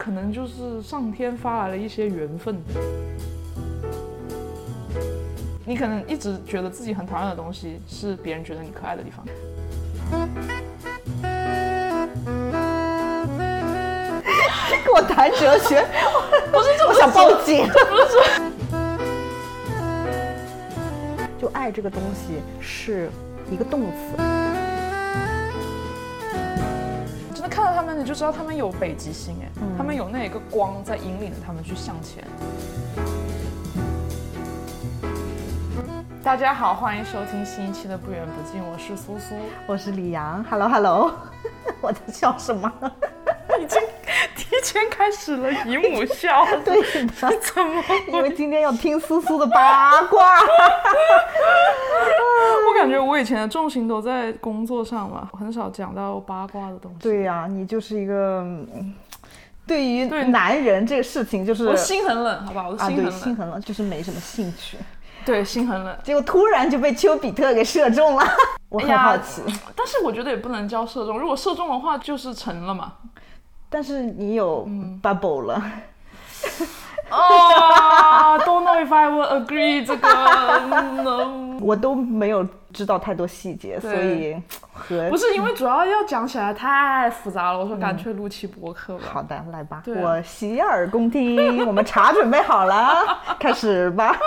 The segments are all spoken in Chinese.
可能就是上天发来了一些缘分。你可能一直觉得自己很讨厌的东西，是别人觉得你可爱的地方。跟我谈哲学，不是这么我想报警。不是说就爱这个东西是一个动词，你就知道他们有北极星哎，他们有那一个光在引领着他们去向前。大家好，欢迎收听新一期的《不远不近》，我是苏苏。我是李阳，Hello Hello，我在笑什么？已经 提前开始了姨母笑，对的，怎么？因为今天要听苏苏的八卦。我感觉我以前的重心都在工作上嘛，很少讲到八卦的东西。对呀、你就是一个，嗯对于对男人这个事情就是我心很冷，好吧，我的心很冷，心很冷，就是没什么兴趣。对，心很冷。结果突然就被丘比特给射中了，我很好奇。但是我觉得也不能叫射中，如果射中的话就是成了嘛。但是你有嗯 bubble 了，哦、d o n t know if I will agree 这个。嗯我都没有知道太多细节，所以和不是因为主要要讲起来太复杂了，我说干脆录期播客吧。好的，来吧，我洗耳恭听，我们茶准备好了，开始吧。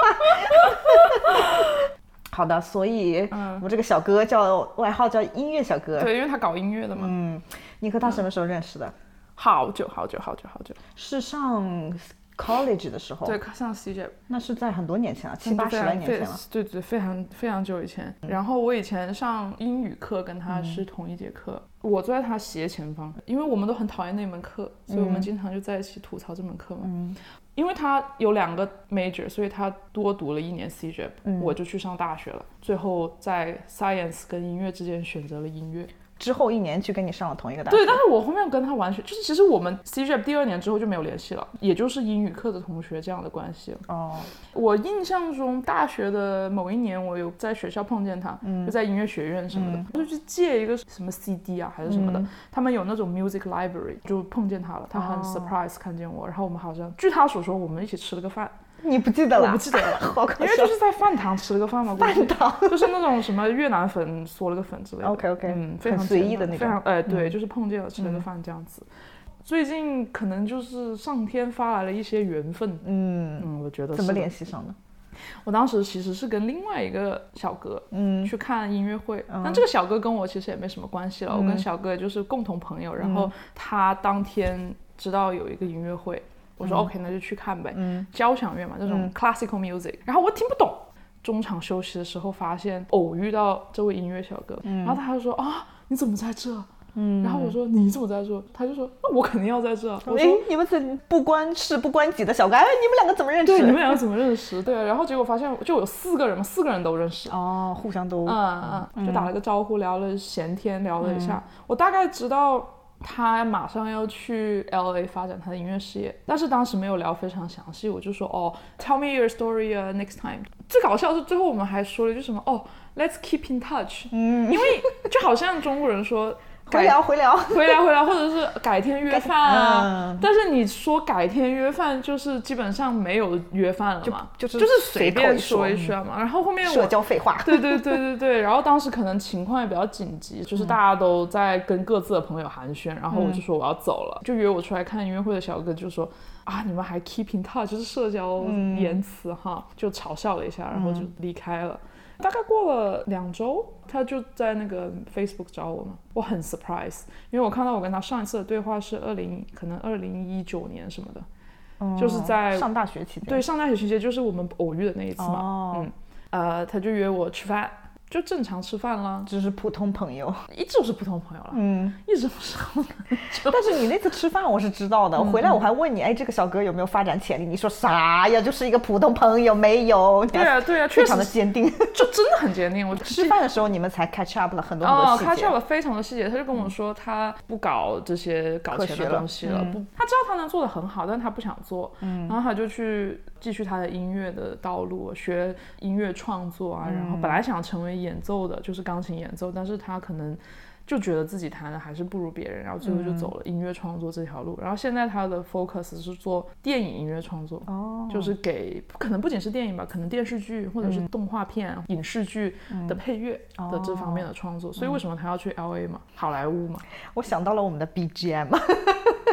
好的，所以嗯我们这个小哥叫外号叫音乐小哥。对，因为他搞音乐的嘛，嗯，你和他什么时候认识的？好久好久好久好久。是上 college 的时候，对，上 CJ 那是在很多年前了，七八十来年前了。对对，非常非常久以前。然后我以前上英语课跟他是同一节课，我坐在他斜前方，因为我们都很讨厌那门课，所以我们经常就在一起吐槽这门课嘛。嗯因为他有两个 major，所以他多读了一年 CJEP，、我就去上大学了。最后在 science 跟音乐之间选择了音乐。之后一年去跟你上了同一个大学。对，但是我后面跟他完全就是，其实我们 CJEP 第二年之后就没有联系了，也就是英语课的同学这样的关系。哦，我印象中，大学的某一年，我有在学校碰见他，就在音乐学院什么的，就去借一个什么 CD 啊，还是什么的。他们有那种 music library，就碰见他了，他很 surprise 看见我，然后我们好像，据他所说，我们一起吃了个饭，你不记得了？我不记得了 好搞笑因为就。是在饭堂吃了个饭嘛，饭堂就是那种什么越南粉嗦了个粉之类的。OK，OK，嗯，非常随意的那种嗯非常哎，对，就是碰见了吃了个饭这样子。最近可能就是上天发来了一些缘分，嗯，嗯，我觉得怎么联系上的？我当时其实是跟另外一个小哥，嗯去看音乐会。但这个小哥跟我其实也没什么关系了，我跟小哥也就是共同朋友。然嗯后他当天知道有一个音乐会，我嗯说 OK，那就去看呗。交响乐嘛，这种 classical music，然后我听不懂。中场休息的时候，发现偶遇到这位音乐小哥，然后他就说啊，你怎么在这？嗯，然后我说你怎么在这？他就说那我肯定要在这。我哎说，你们怎不关事不关己的小哥？哎，你们两个怎么认识？对，你们两个怎么认识？对，然后结果发现就有四个人嘛，四个人都认识。哦，互相都嗯嗯，就打了个招呼，聊了闲天，聊了一下。我大概知道他马上要去 L A 发展他的音乐事业，但是当时没有聊非常详细，我就说哦，Tell me your story、uh, next time。最搞笑是最后我们还说了一句什么哦，Let's keep in touch。嗯，因为就好像中国人说回聊回聊。回聊 回聊，或者是改天约饭啊。嗯但是你说改天约饭，就是基本上没有约饭了嘛，就就是就是随便说说一说嘛。然后后面我社交废话。对对对对对，然后当时可能情况也比较紧急，就是大家都在跟各自的朋友寒暄，然后我就说我要走了，就约我出来看音乐会的小哥就说啊，你们还 keep in touch，就是社交言辞哈，就嘲笑了一下，然后就离开了。大概过了两周，他就在那个 Facebook 找我嘛，我很 surprise，因为我看到我跟他上一次的对话是二零可能二零一九年什么的，就是在上大学期间。对，上大学期间就是我们偶遇的那一次嘛。哦。嗯，呃，他就约我吃饭，就正常吃饭了，就是普通朋友。一直都是普通朋友了，嗯，一直都是。但是你那次吃饭我是知道的，嗯回来我还问你，哎，这个小哥有没有发展潜力？你说啥呀？就是一个普通朋友，没有。对啊，对啊，确非常的坚定。就真的很坚定。我吃饭的时候你们才 catch up 了很多很哦，多细节。他去了非常的细节，他就跟我说他不搞这些搞钱的东西了，不，他知道他能做的很好，但他不想做，然后他就去继续他的音乐的道路，学音乐创作啊，然后本来想成为演奏的，就是钢琴演奏，但是他可能就觉得自己弹的还是不如别人，然后最后就走了音乐创作这条路。然后现在他的 focus 是做电影音乐创作，哦，就是给可能不仅是电影吧，可能电视剧或者是动画片、影视剧的配乐的这方面的创作。所以为什么他要去 L A 嘛，好莱坞嘛？我想到了我们的 BGM。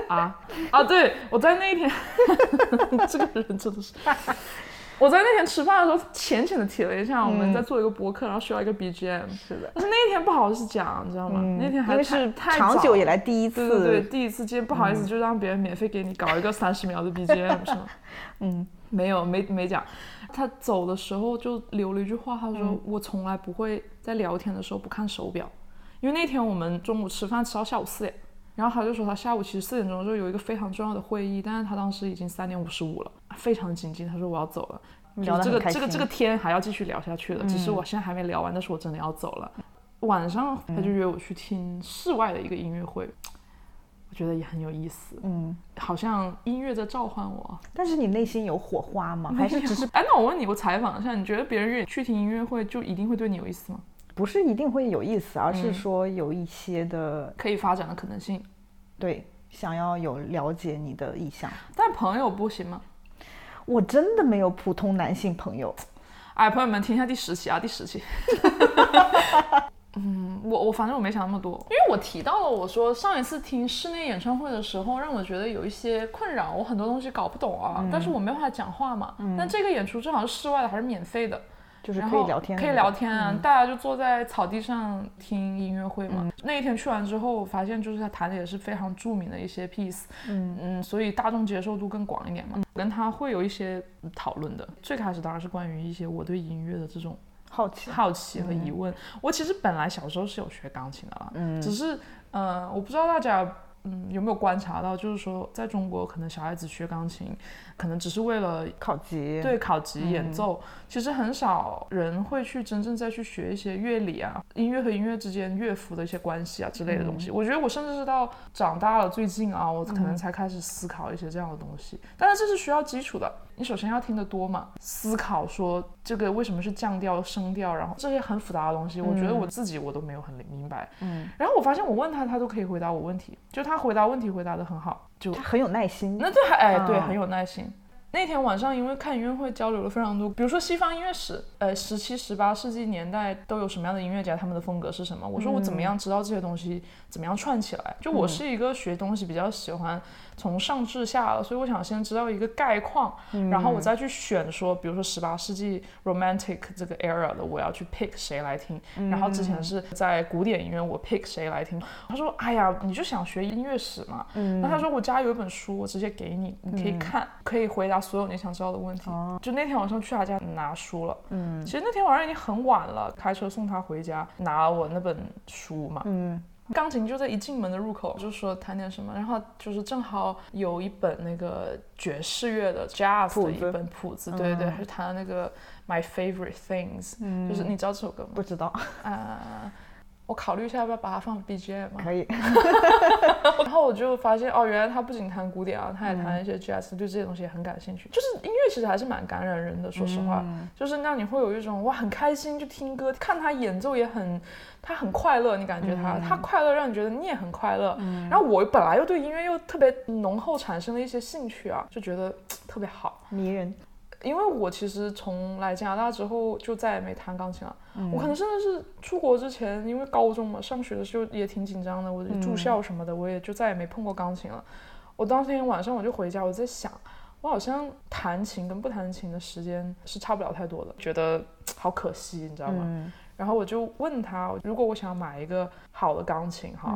啊啊！对，我在那一天，这个人真的是。我在那天吃饭的时候，浅浅的提了一下，我们在做一个博客，然后需要一个 BGM。是的，但是那一天不好意思讲，你知道吗？那天还是太长久以来第一次，对对对，第一次见，不好意思，就让别人免费给你搞一个三十秒的 BGM 是吗？嗯，没有，没没讲。他走的时候就留了一句话，他说：“我从来不会在聊天的时候不看手表，因为那天我们中午吃饭吃到下午四点。”然后他就说他下午其实四点钟就有一个非常重要的会议，但是他当时已经三点五十五了，非常紧急。他说我要走了，聊这个这个这个天还要继续聊下去的，只是我现在还没聊完，但是我真的要走了。晚上他就约我去听室外的一个音乐会，我觉得也很有意思，嗯，好像音乐在召唤我。但是你内心有火花吗？还是只是？哎，那我问你，我采访一下，你觉得别人约你去听音乐会就一定会对你有意思吗？不是一定会有意思，而是说有一些的可以发展的可能性。对，想要有了解你的意向，但朋友不行吗？我真的没有普通男性朋友。哎，朋友们听一下第十期啊，第十期。嗯，我我反正我没想那么多，因为我提到了，我说上一次听室内演唱会的时候，让我觉得有一些困扰，我很多东西搞不懂啊，但是我没办法讲话嘛。但这个演出正好是室外的，还是免费的。就是可以聊天，可以聊天啊！大家就坐在草地上听音乐会嘛。那一天去完之后，发现就是他弹的也是非常著名的一些 piece，嗯嗯，所以大众接受度更广一点嘛。跟他会有一些讨论的。最开始当然是关于一些我对音乐的这种好奇、好奇和疑问。我其实本来小时候是有学钢琴的啦，嗯，只是呃，我不知道大家嗯有没有观察到，就是说在中国可能小孩子学钢琴。可能只是为了考级，对考级演奏，其实很少人会去真正再去学一些乐理啊，音乐和音乐之间乐符的一些关系啊之类的东西。我觉得我甚至是到长大了最近啊，我可能才开始思考一些这样的东西。但是这是需要基础的，你首先要听得多嘛，思考说这个为什么是降调、升调，然后这些很复杂的东西，我觉得我自己我都没有很明白。嗯，然后我发现我问他，他都可以回答我问题，就他回答问题回答的很好。就他很有耐心，那这还哎对，很有耐心。那天晚上因为看音乐会交流了非常多，比如说西方音乐史，呃，十七、十八世纪年代都有什么样的音乐家，他们的风格是什么？我说我怎么样知道这些东西，怎么样串起来？就我是一个学东西比较喜欢。从上至下了，所以我想先知道一个概况，然后我再去选说，比如说十八世纪 romantic 这个 era 的，我要去 pick 谁来听。然后之前是在古典音乐，我 pick 谁来听。他说：“哎呀，你就想学音乐史嘛。”那他说：“我家有一本书，我直接给你，你可以看，可以回答所有你想知道的问题。”就那天晚上去他家拿书了。嗯，其实那天晚上已经很晚了，开车送他回家，拿我那本书嘛。嗯。钢琴就在一进门的入口，就说弹点什么，然后就是正好有一本那个爵士乐的 jazz 的一本谱子，对对，还是弹那个 My Favorite Things，就是你知道这首歌吗？不知道啊。我考虑一下要不要把它放 BGM。可以。然后我就发现哦，原来他不仅弹古典啊，他也弹一些 jazz，对这些东西也很感兴趣。就是音乐其实还是蛮感染人的，说实话，就是让你会有一种哇很开心就听歌，看他演奏也很，他很快乐，你感觉他他快乐让你觉得你也很快乐。然后我本来又对音乐又特别浓厚产生了一些兴趣啊，就觉得 特别好，迷人。因为我其实从来加拿大之后就再也没弹钢琴了。我可能甚至是出国之前，因为高中嘛，上学的时候也挺紧张的，我住校什么的，我也就再也没碰过钢琴了。我当天晚上我就回家，我在想，我好像弹琴跟不弹琴的时间是差不了太多的，觉得好可惜，你知道吗？然后我就问他，如果我想买一个好的钢琴，哈，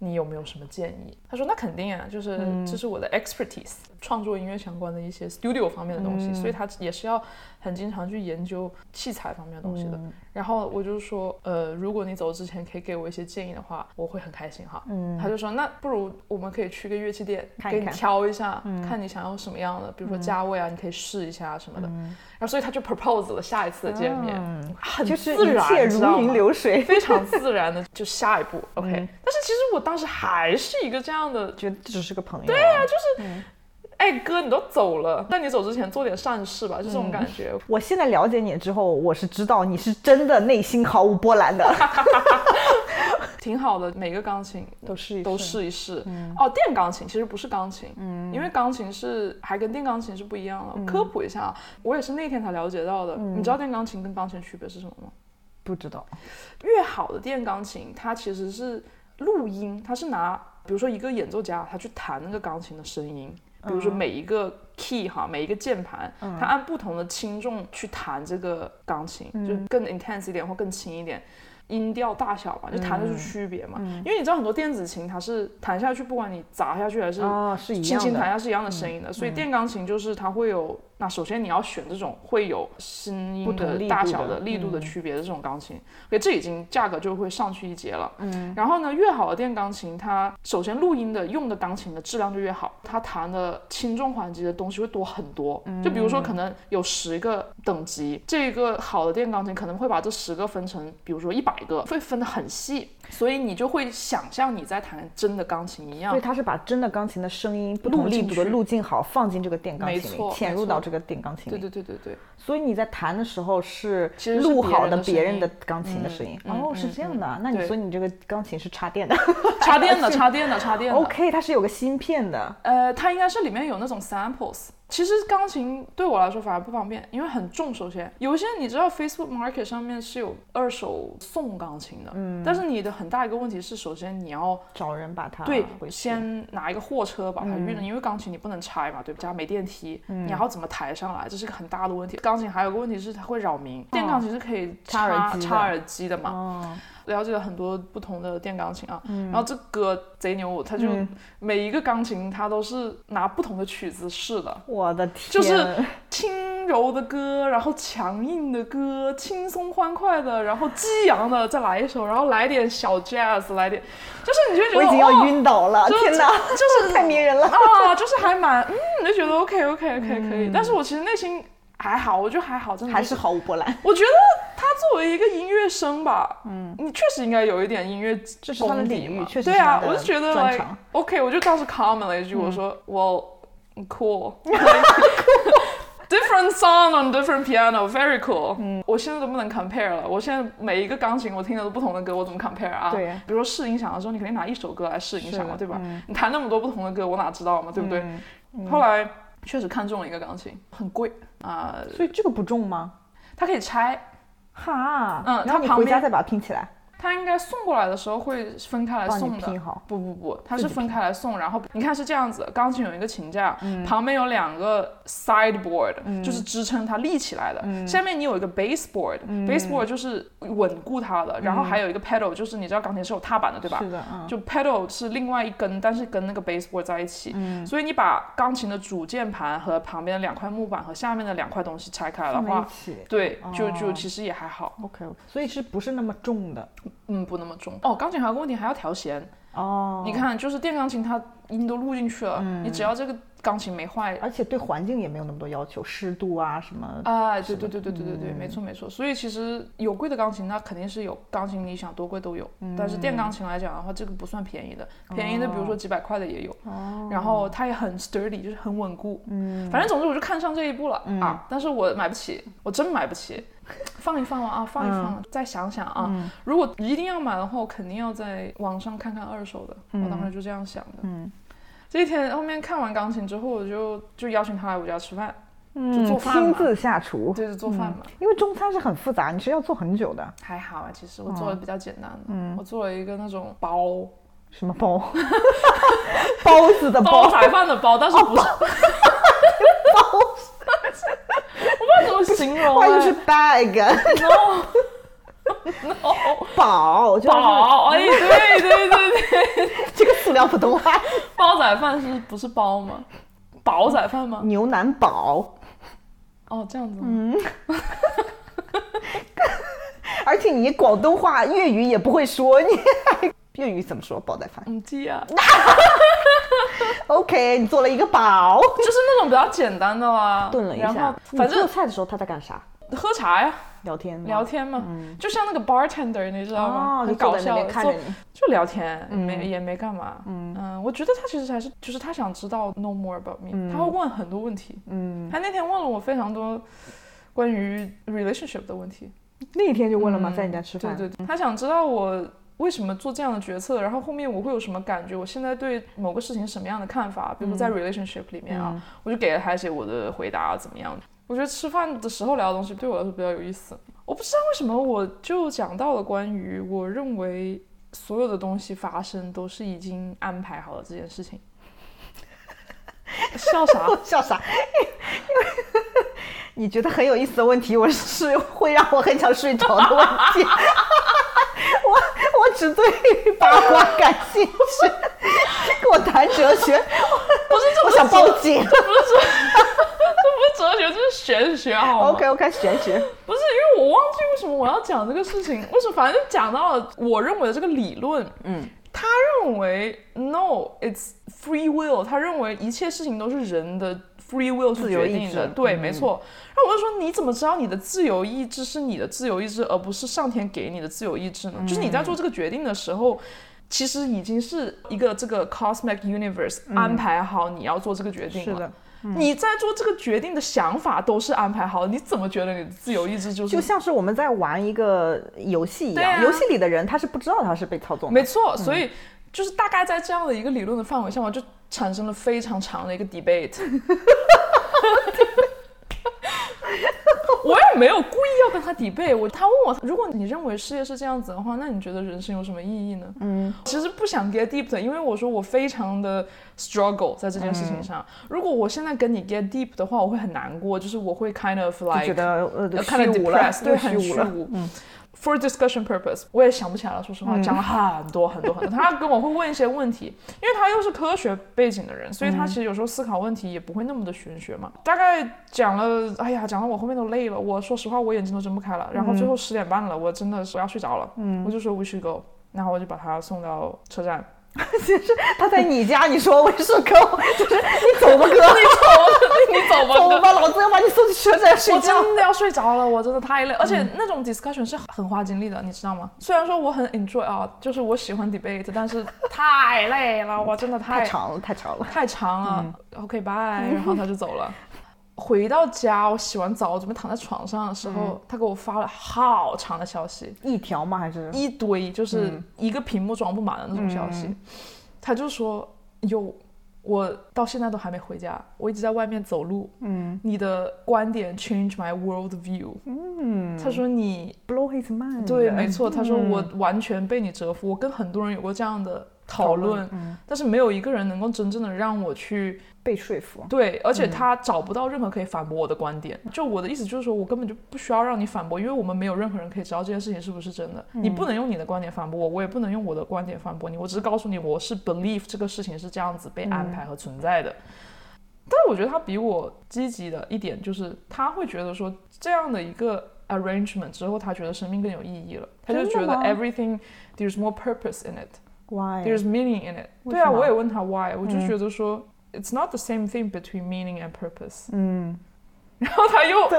你有没有什么建议？他说那肯定啊，就是这是我的 expertise，创作音乐相关的一些 studio 方面的东西，所以他也是要很经常去研究器材方面的东西的。然后我就说，呃，如果你走之前可以给我一些建议的话，我会很开心哈。嗯，他就说，那不如我们可以去个乐器店，给你挑一下，看你想要什么样的，比如说价位啊，你可以试一下什么的。然后所以他就 propose 了下一次的见面，很自然，如云流水，非常自然的就下一步。OK，但是其实我当时还是一个这样的，觉得只是个朋友。对呀，就是。哎哥，你都走了，那你走之前做点善事吧，就这种感觉。我现在了解你之后，我是知道你是真的内心毫无波澜的。挺好的，每个钢琴都试一都试一试。哦，电钢琴其实不是钢琴，嗯，因为钢琴是还跟电钢琴是不一样的。科普一下，我也是那天才了解到的。你知道电钢琴跟钢琴区别是什么吗？不知道。越好的电钢琴，它其实是录音，它是拿，比如说一个演奏家，他去弹那个钢琴的声音，比如说每一个 key 哈，每一个键盘，他按不同的轻重去弹这个钢琴，就更 intense 一点或更轻一点。音调大小吧，就弹的是区别嘛。因为你知道很多电子琴它是弹下去，不管你砸下去还是轻轻弹下是一样的声音的。所以电钢琴就是它会有，那首先你要选这种会有声音的大小的力度的区别的这种钢琴，所以这已经价格就会上去一截了。嗯。然后呢，越好的电钢琴，它首先录音的用的钢琴的质量就越好，它弹的轻重缓急的东西会多很多。就比如说可能有十个等级，这个好的电钢琴可能会把这十个分成，比如说一百。百个会分得很细，所以你就会想象你在弹真的钢琴一样。所以它是把真的钢琴的声音不同力度的路径好，放进这个电钢琴里，潜入到这个电钢琴。对对对对对。所以你在弹的时候是录好的别人的钢琴的声音。哦，是这样的。那你所以你这个钢琴是 插电的？插电的，插电的，插电的。OK，它是有个芯片的。呃，它应该是里面有那种 samples。其实钢琴对我来说反而不方便，因为很重。首先，有一些你知道，Facebook Market 上面是有二手送钢琴的，嗯，但是你的很大一个问题是，首先你要找人把它对，先拿一个货车把它运了，因为钢琴你不能拆嘛，对吧？家没电梯，你要怎么抬上来？这是个很大的问题。钢琴还有个问题是它会扰民，电钢琴是可以插插耳机的嘛？了解了很多不同的电钢琴啊，然后这歌贼牛，他就每一个钢琴他都是拿不同的曲子试的。我的天，就是轻柔的歌，然后强硬的歌，轻松欢快的，然后激昂的再来一首，然后来点小 jazz，来点，就是你就觉得我已经要晕倒了，天哪，就是 太迷人了。啊，就是还蛮嗯，就觉得 OK OK OK 可以，但是我其实内心。还好，我觉得还好，真的还是毫无波澜。我觉得他作为一个音乐生吧，嗯，你确实应该有一点音乐这是他的领域，确实对啊，我就觉得 like OK，我就当时 comment 了一句，我说 Well cool，different song on different piano，very cool。嗯，我现在都不能 compare 了，我现在每一个钢琴我听的都不同的歌，我怎么 compare 啊？对，比如说试音响的时候，你肯定拿一首歌来试音响嘛，对吧？你弹那么多不同的歌，我哪知道嘛，对不对？后来。确实看中了一个钢琴，很贵啊，所以这个不重吗？它可以拆，哈，嗯，然后你回家再把它拼起来。他应该送过来的时候会分开来送的，不不不，它是分开来送。然后你看是这样子，钢琴有一个琴架，旁边有两个 sideboard，就是支撑它立起来的。下面你有一个 baseboard，baseboard 就是稳固它的。然后还有一个 pedal，就是你知道钢琴是有踏板的，对吧？是的，就 pedal 是另外一根，但是跟那个 baseboard 在一起。所以你把钢琴的主键盘和旁边的两块木板和下面的两块东西拆开的话，对，就就其实也还好。OK，所以是不是那么重的？嗯，不那么重哦。钢琴还有个问题，还要调弦哦。你看，就是电钢琴，它音都录进去了，你只要这个钢琴没坏，而且对环境也没有那么多要求，湿度啊什么。啊，对对对对对对对，没错没错。所以其实有贵的钢琴，那肯定是有钢琴，你想多贵都有。但是电钢琴来讲的话，这个不算便宜的，便宜的比如说几百块的也有。哦。然后它也很 sturdy，就是很稳固。嗯。反正总之我就看上这一步了啊，但是我买不起，我真买不起。放一放啊，放一放，再想想啊。如果一定要买的话，我肯定要在网上看看二手的。我当时就这样想的。嗯，这一天后面看完钢琴之后，我就就邀请他来我家吃饭，就做饭亲自下厨，就是做饭嘛。因为中餐是很复杂，你是要做很久的。还好啊，其实我做的比较简单的。嗯，我做了一个那种包，什么包？包子的包，菜饭的包，但是不是包。怎么形容？它就是 bag，no，no，宝，宝，哎，对对对对，这个塑料普通话，煲仔饭是不是包吗？煲仔饭吗？牛腩煲，哦，这样子，嗯，而且你广东话、粤语也不会说，你粤语怎么说煲仔饭？唔知啊。OK，你做了一个煲，就是那种比较简单的啦。炖了一下，反正做菜的时候他在干啥？喝茶呀，聊天，聊天嘛。嗯，就像那个 bartender，你知道吗？很搞笑，看着你，就聊天，没也没干嘛。嗯嗯，我觉得他其实还是，就是他想知道 know more about me，他会问很多问题。嗯，他那天问了我非常多关于 relationship 的问题。那一天就问了吗？在你家吃饭？对对对，他想知道我。为什么做这样的决策，然后后面我会有什么感觉，我现在对某个事情什么样的看法，比如说在 relationship 里面啊，我就给了他一些我的回答，怎么样？我觉得吃饭的时候聊的东西对我来说比较有意思。我不知道为什么，我就讲到了关于我认为所有的东西发生都是已经安排好了这件事情。笑啥？笑啥？你觉得很有意思的问题，我是会让我很想睡着的问题。我 我只对八卦感兴趣，跟我谈哲学，不是这我想报警，这不是哲，这不是哲学，这是玄学，好吗？OK OK，玄学。不是因为我忘记为什么我要讲这个事情，为什么反正就讲到了我认为的这个理论，嗯。他认为 no，it's free will。他认为一切事情都是人的 free will 去决定的。对，没错。然后我就说，你怎么知道你的自由意志是你的自由意志，而不是上天给你的自由意志呢？就是你在做这个决定的时候，其实已经是一个这个 cosmic universe 安排好你要做这个决定了。是的。你在做这个决定的想法都是安排好的，你怎么觉得你的自由意志就是？就像是我们在玩一个游戏一样，游戏里的人他是不知道他是被操纵的。没错，所以就是大概在这样的一个理论的范围下嘛，就产生了非常长的一个 debate。我也没有故意要跟他抵背，我他问我，如果你认为事业是这样子的话，那你觉得人生有什么意义呢？嗯，其实不想 get deep 的，因为我说我非常的 struggle 在这件事情上。如果我现在跟你 get deep 的话，我会很难过，就是我会 kind of like 觉得呃，kind of depressed，对，很虚无。嗯。For discussion purpose，我也想不起来了。说实话，讲了很多很多很多。他跟我会问一些问题，因为他又是科学背景的人，所以他其实有时候思考问题也不会那么的玄学嘛。大概讲了，哎呀，讲到我后面都累了。我说实话，我眼睛都睁不开了。然后最后十点半了，我真的是要睡着了。嗯，我就说 we should go，然后我就把他送到车站。其实他在你家，你说我是狗，就是你走吧哥，你走吧，你走吧，走吧，老子要把你送去车站睡觉。我真的要睡着了，我真的太累，而且那种 discussion 是很花精力的，你知道吗？虽然说我很 enjoy 啊，就是我喜欢 debate，但是太累了，我真的太长了，太长了，太长了。OK，bye，然后他就走了。回到家，我洗完澡，我准备躺在床上的时候，他给我发了好长的消息，一条吗？还是一堆？就是一个屏幕装不满的那种消息。他就说：“有，我到现在都还没回家，我一直在外面走路。嗯，你的观点 change my world view。嗯，他说你 blow his mind。对，没错。他说我完全被你折服。我跟很多人有过这样的讨论，但是没有一个人能够真正的让我去。”被说服，对，而且他找不到任何可以反驳我的观点。就我的意思就是说，我根本就不需要让你反驳，因为我们没有任何人可以知道这件事情是不是真的。你不能用你的观点反驳我，我也不能用我的观点反驳你。我只是告诉你，我是 believe 这个事情是这样子被安排和存在的。但是我觉得他比我积极的一点就是，他会觉得说这样的一个 arrangement 之后，他觉得生命更有意义了。他就觉得 everything there's more purpose in it，why there's meaning in it。对啊，我也问他 why，我就觉得说。It's not the same thing between meaning and purpose。嗯，然后他又学，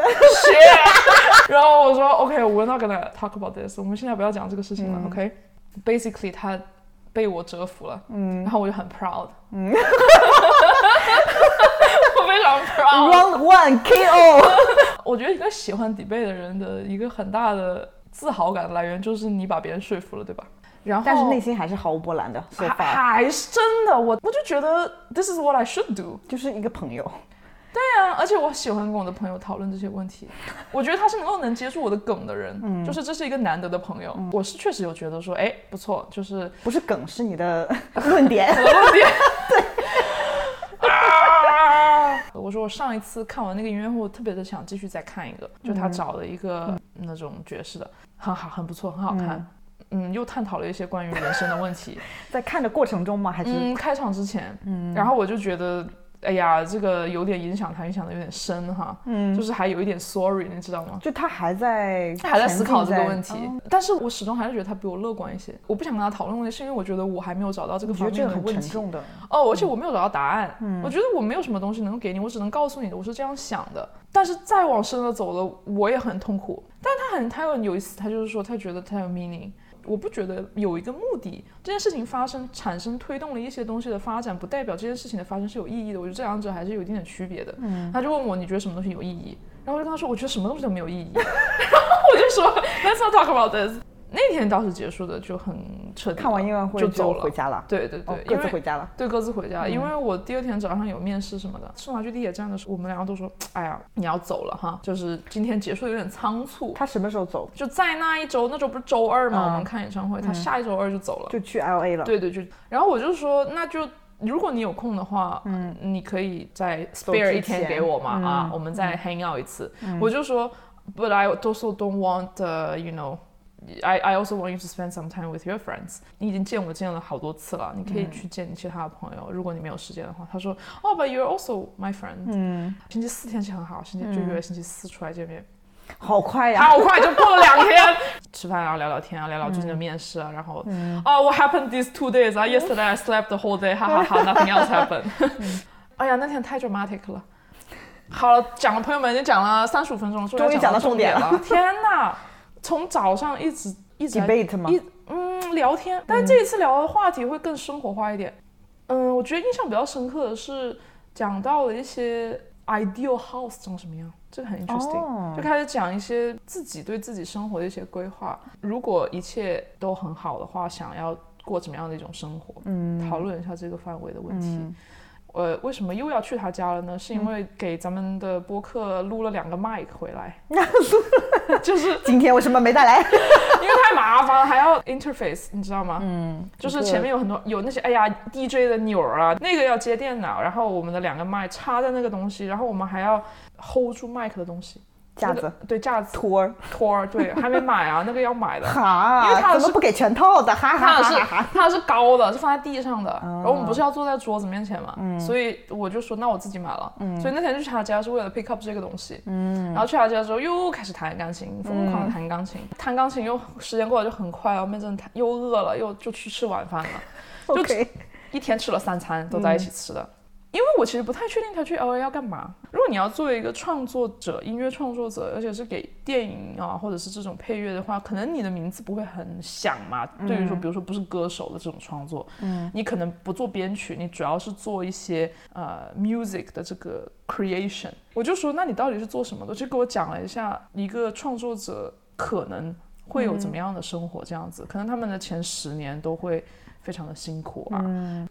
然后我说 OK，we're not gonna talk about this。我们现在不要讲这个事情了。OK，basically 他被我折服了。嗯，然后我就很 proud。嗯，我非常 proud。Round one KO。我觉得一个喜欢 debate 的人的一个很大的自豪感来源就是你把别人说服了，对吧？然后，但是内心还是毫无波澜的，还还是真的，我我就觉得 this is what I should do，就是一个朋友。对啊，而且我喜欢跟我的朋友讨论这些问题，我觉得他是能够能接住我的梗的人，嗯，就是这是一个难得的朋友。我是确实有觉得说，哎，不错，就是不是梗，是你的论点，论点。对。啊！我说我上一次看完那个音乐会，我特别的想继续再看一个，就他找了一个那种爵士的，很好，很不错，很好看。嗯，又探讨了一些关于人生的问题，在看的过程中吗？还是嗯，开场之前，嗯，然后我就觉得，哎呀，这个有点影响他，影响的有点深哈，嗯，就是还有一点 sorry，你知道吗？就他还在还在思考这个问题，但是我始终还是觉得他比我乐观一些。我不想跟他讨论问题，是因为我觉得我还没有找到这个方面的问题。哦，而且我没有找到答案。嗯，我觉得我没有什么东西能够给你，我只能告诉你的，我是这样想的。但是再往深了走了，我也很痛苦。但他很，他有有意思，他就是说，他觉得他有 meaning。我不觉得有一个目的，这件事情发生产生推动了一些东西的发展，不代表这件事情的发生是有意义的。我觉得这两者还是有一定的区别的。嗯，他就问我你觉得什么东西有意义？然后我就跟他说我觉得什么东西都没有意义。然后我就说 Let's not talk about this。那天倒是结束的就很彻底，看完音乐会就走了回。家了，对对对，哦，各自回家了。对，各自回家。因为我第二天早上有面试什么的，送他去地铁站的时候，我们两个都说：“哎呀，你要走了哈，就是今天结束的有点仓促。他什么时候走？”就在那一周，那周不是周二嘛，嗯我们看演唱会，他下一周二就走了。就去 L A 了。对对，就然后我就说，那就如果你有空的话，嗯，你可以再 spare 一天给我嘛，嗯啊，我们再 hang out 一次。我就说，But I also don't want, uh, you know. I I also want you to spend some time with your friends。你已经见我见了好多次了，你可以去见你其他的朋友。如果你没有时间的话，他说，哦、b u t you're also my friend。嗯，星期四天气很好，星期就约星期四出来见面。好快呀！好快就过了两天，吃饭然后，聊聊天啊，聊聊最近的面试啊，然后，哦、w h a t happened these two days 啊？Yesterday I slept the whole day，哈哈哈，nothing else happened。哎呀，那天太 dramatic 了。好了，讲了朋友们已经讲了三十五分钟了，终终于讲到重重点了了。天哪，从早上一直一直 Debate 吗一嗯聊天，但是这一次聊的话题会更生活化一点。嗯，我觉得印象比较深刻的是讲到了一些 ideal house 长什么样，这个很 interesting，、哦就开始讲一些自己对自己生活的一些规划。如果一切都很好的话，想要过怎么样的一种生活？嗯，讨论一下这个范围的问题。呃，为什么又要去他家了呢？是因为给咱们的播客录了两个麦回来，就是 今天为什么没带来？因为太麻烦了，还要 interface，你知道吗？嗯，就是前面有很多有那些哎呀 DJ 的钮儿啊，那个要接电脑，然后我们的两个麦插在那个东西，然后我们还要 hold 住麦克的东西，架子。那个对架子。托儿，托儿，对，还没买啊，那个要买的。哈，因为它是怎么不给全套的？哈哈哈哈哈！它是高的，是放在地上的，然后我们不是要坐在桌子面前嘛，所以我就说那我自己买了，所以那天就去他家是为了 pick up 这个东西，然后去他家之后又开始弹钢琴，疯狂的弹钢琴，弹钢琴又时间过得就很快，然后面真的弹又饿了，又就去吃晚饭了，就 OK，一天吃了三餐都在一起吃的。因为我其实不太确定他去 L A 要干嘛。如果你要作为一个创作者、音乐创作者，而且是给电影啊或者是这种配乐的话，可能你的名字不会很响嘛。对于说，比如说不是歌手的这种创作，嗯，你可能不做编曲，你主要是做一些呃 music 的这个 creation。我就说，那你到底是做什么的？就给我讲了一下一个创作者可能会有怎么样的生活，这样子，可能他们的前十年都会。非常的辛苦啊，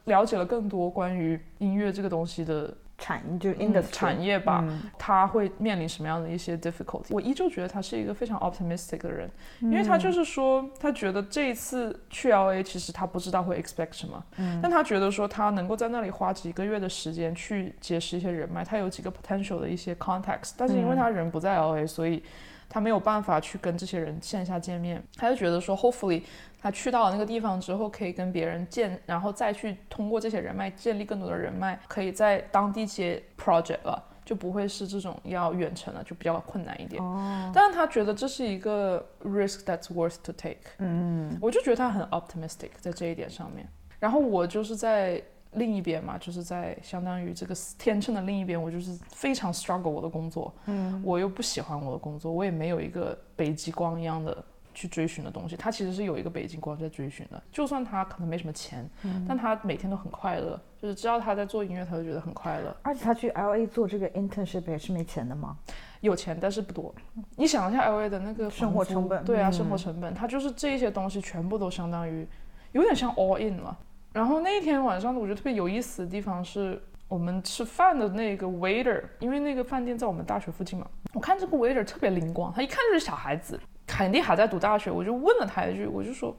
了解了更多关于音乐这个东西的产就是嗯 industry 产业吧，嗯。他会面临什么样的一些 difficulty？我依旧觉得他是一个非常 optimistic 的人，因为他就是说，他觉得这一次去 LA，其实他不知道会 expect 什么，但他觉得说他能够在那里花几个月的时间去结识一些人脉，他有几个 potential 的一些 contacts，但是因为他人不在 LA，所以他没有办法去跟这些人线下见面，他就觉得说，hopefully 他去到了那个地方之后，可以跟别人见，然后再去通过这些人脉建立更多的人脉，可以在当地接 project 了，就不会是这种要远程了，就比较困难一点。哦，但是他觉得这是一个 risk that's worth to take。嗯，我就觉得他很 optimistic 在这一点上面。然后我就是在另一边嘛，就是在相当于这个天秤的另一边，我就是非常 struggle 我的工作，嗯，我又不喜欢我的工作，我也没有一个北极光一样的去追寻的东西。他其实是有一个北极光在追寻的，就算他可能没什么钱，但他每天都很快乐，就是知道他在做音乐，他就觉得很快乐。而且他去 L A 做这个 internship 也是没钱的吗？有钱，但是不多。你想一下 L A 的那个生活成本对啊，嗯生活成本，他就是这些东西全部都相当于有点像 all in 了。然后那一天晚上，我觉得特别有意思的地方是我们吃饭的那个 waiter，因为那个饭店在我们大学附近嘛，我看这个 waiter 特别灵光，他一看就是小孩子，肯定还在读大学，我就问了他一句，我就说。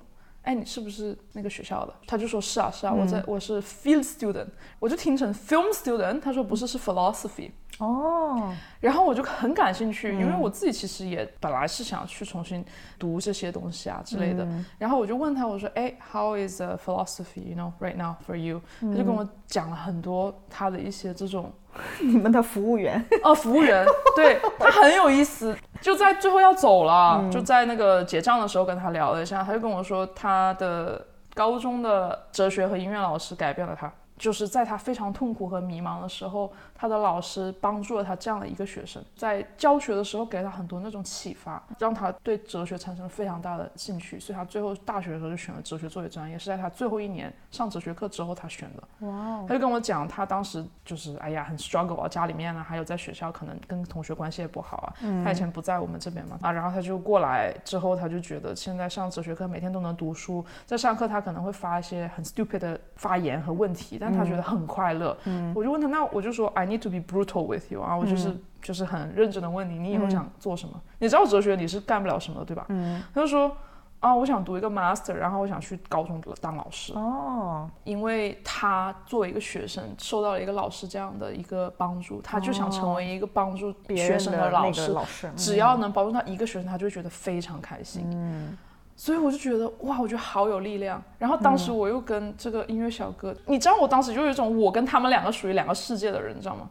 哎，你是不是那个学校的？他就说是啊，是啊，我在我是 field student，我就听成 film student，他说不是，是 philosophy。哦，然后我就很感兴趣，因为我自己其实也本来是想去重新读这些东西啊之类的。然后我就问他，我说，哎，How is uh, philosophy, you know, right now for you？、他就跟我讲了很多他的一些这种，你们的服务员，哦，服务员，对他很有意思。就在最后要走了，就在那个结账的时候跟他聊了一下，他就跟我说他的高中的哲学和音乐老师改变了他。就是在他非常痛苦和迷茫的时候，他的老师帮助了他这样的一个学生，在教学的时候给了他很多那种启发，让他对哲学产生了非常大的兴趣，所以他最后大学的时候就选了哲学作为专业，是在他最后一年上哲学课之后他选的。哇！他就跟我讲，他当时就是哎呀很 struggle 啊，家里面呢，还有在学校可能跟同学关系也不好啊。嗯他以前不在我们这边嘛啊，然后他就过来之后，他就觉得现在上哲学课每天都能读书，在上课他可能会发一些很 stupid 的发言和问题，但他觉得很快乐。嗯，我就问他，那我就说 I need to be brutal with you 啊，我就是就是很认真的问你，你以后想做什么？你知道哲学你是干不了什么的，对吧？嗯，他就说啊，我想读一个 master，然后我想去高中当老师。哦，因为他作为一个学生受到了一个老师这样的一个帮助，他就想成为一个帮助学生的老师。老师，只要能帮助到一个学生，他就会觉得非常开心。嗯。所以我就觉得哇，我觉得好有力量。然后当时我又跟这个音乐小哥，你知道我当时就有一种我跟他们两个属于两个世界的人，你知道吗？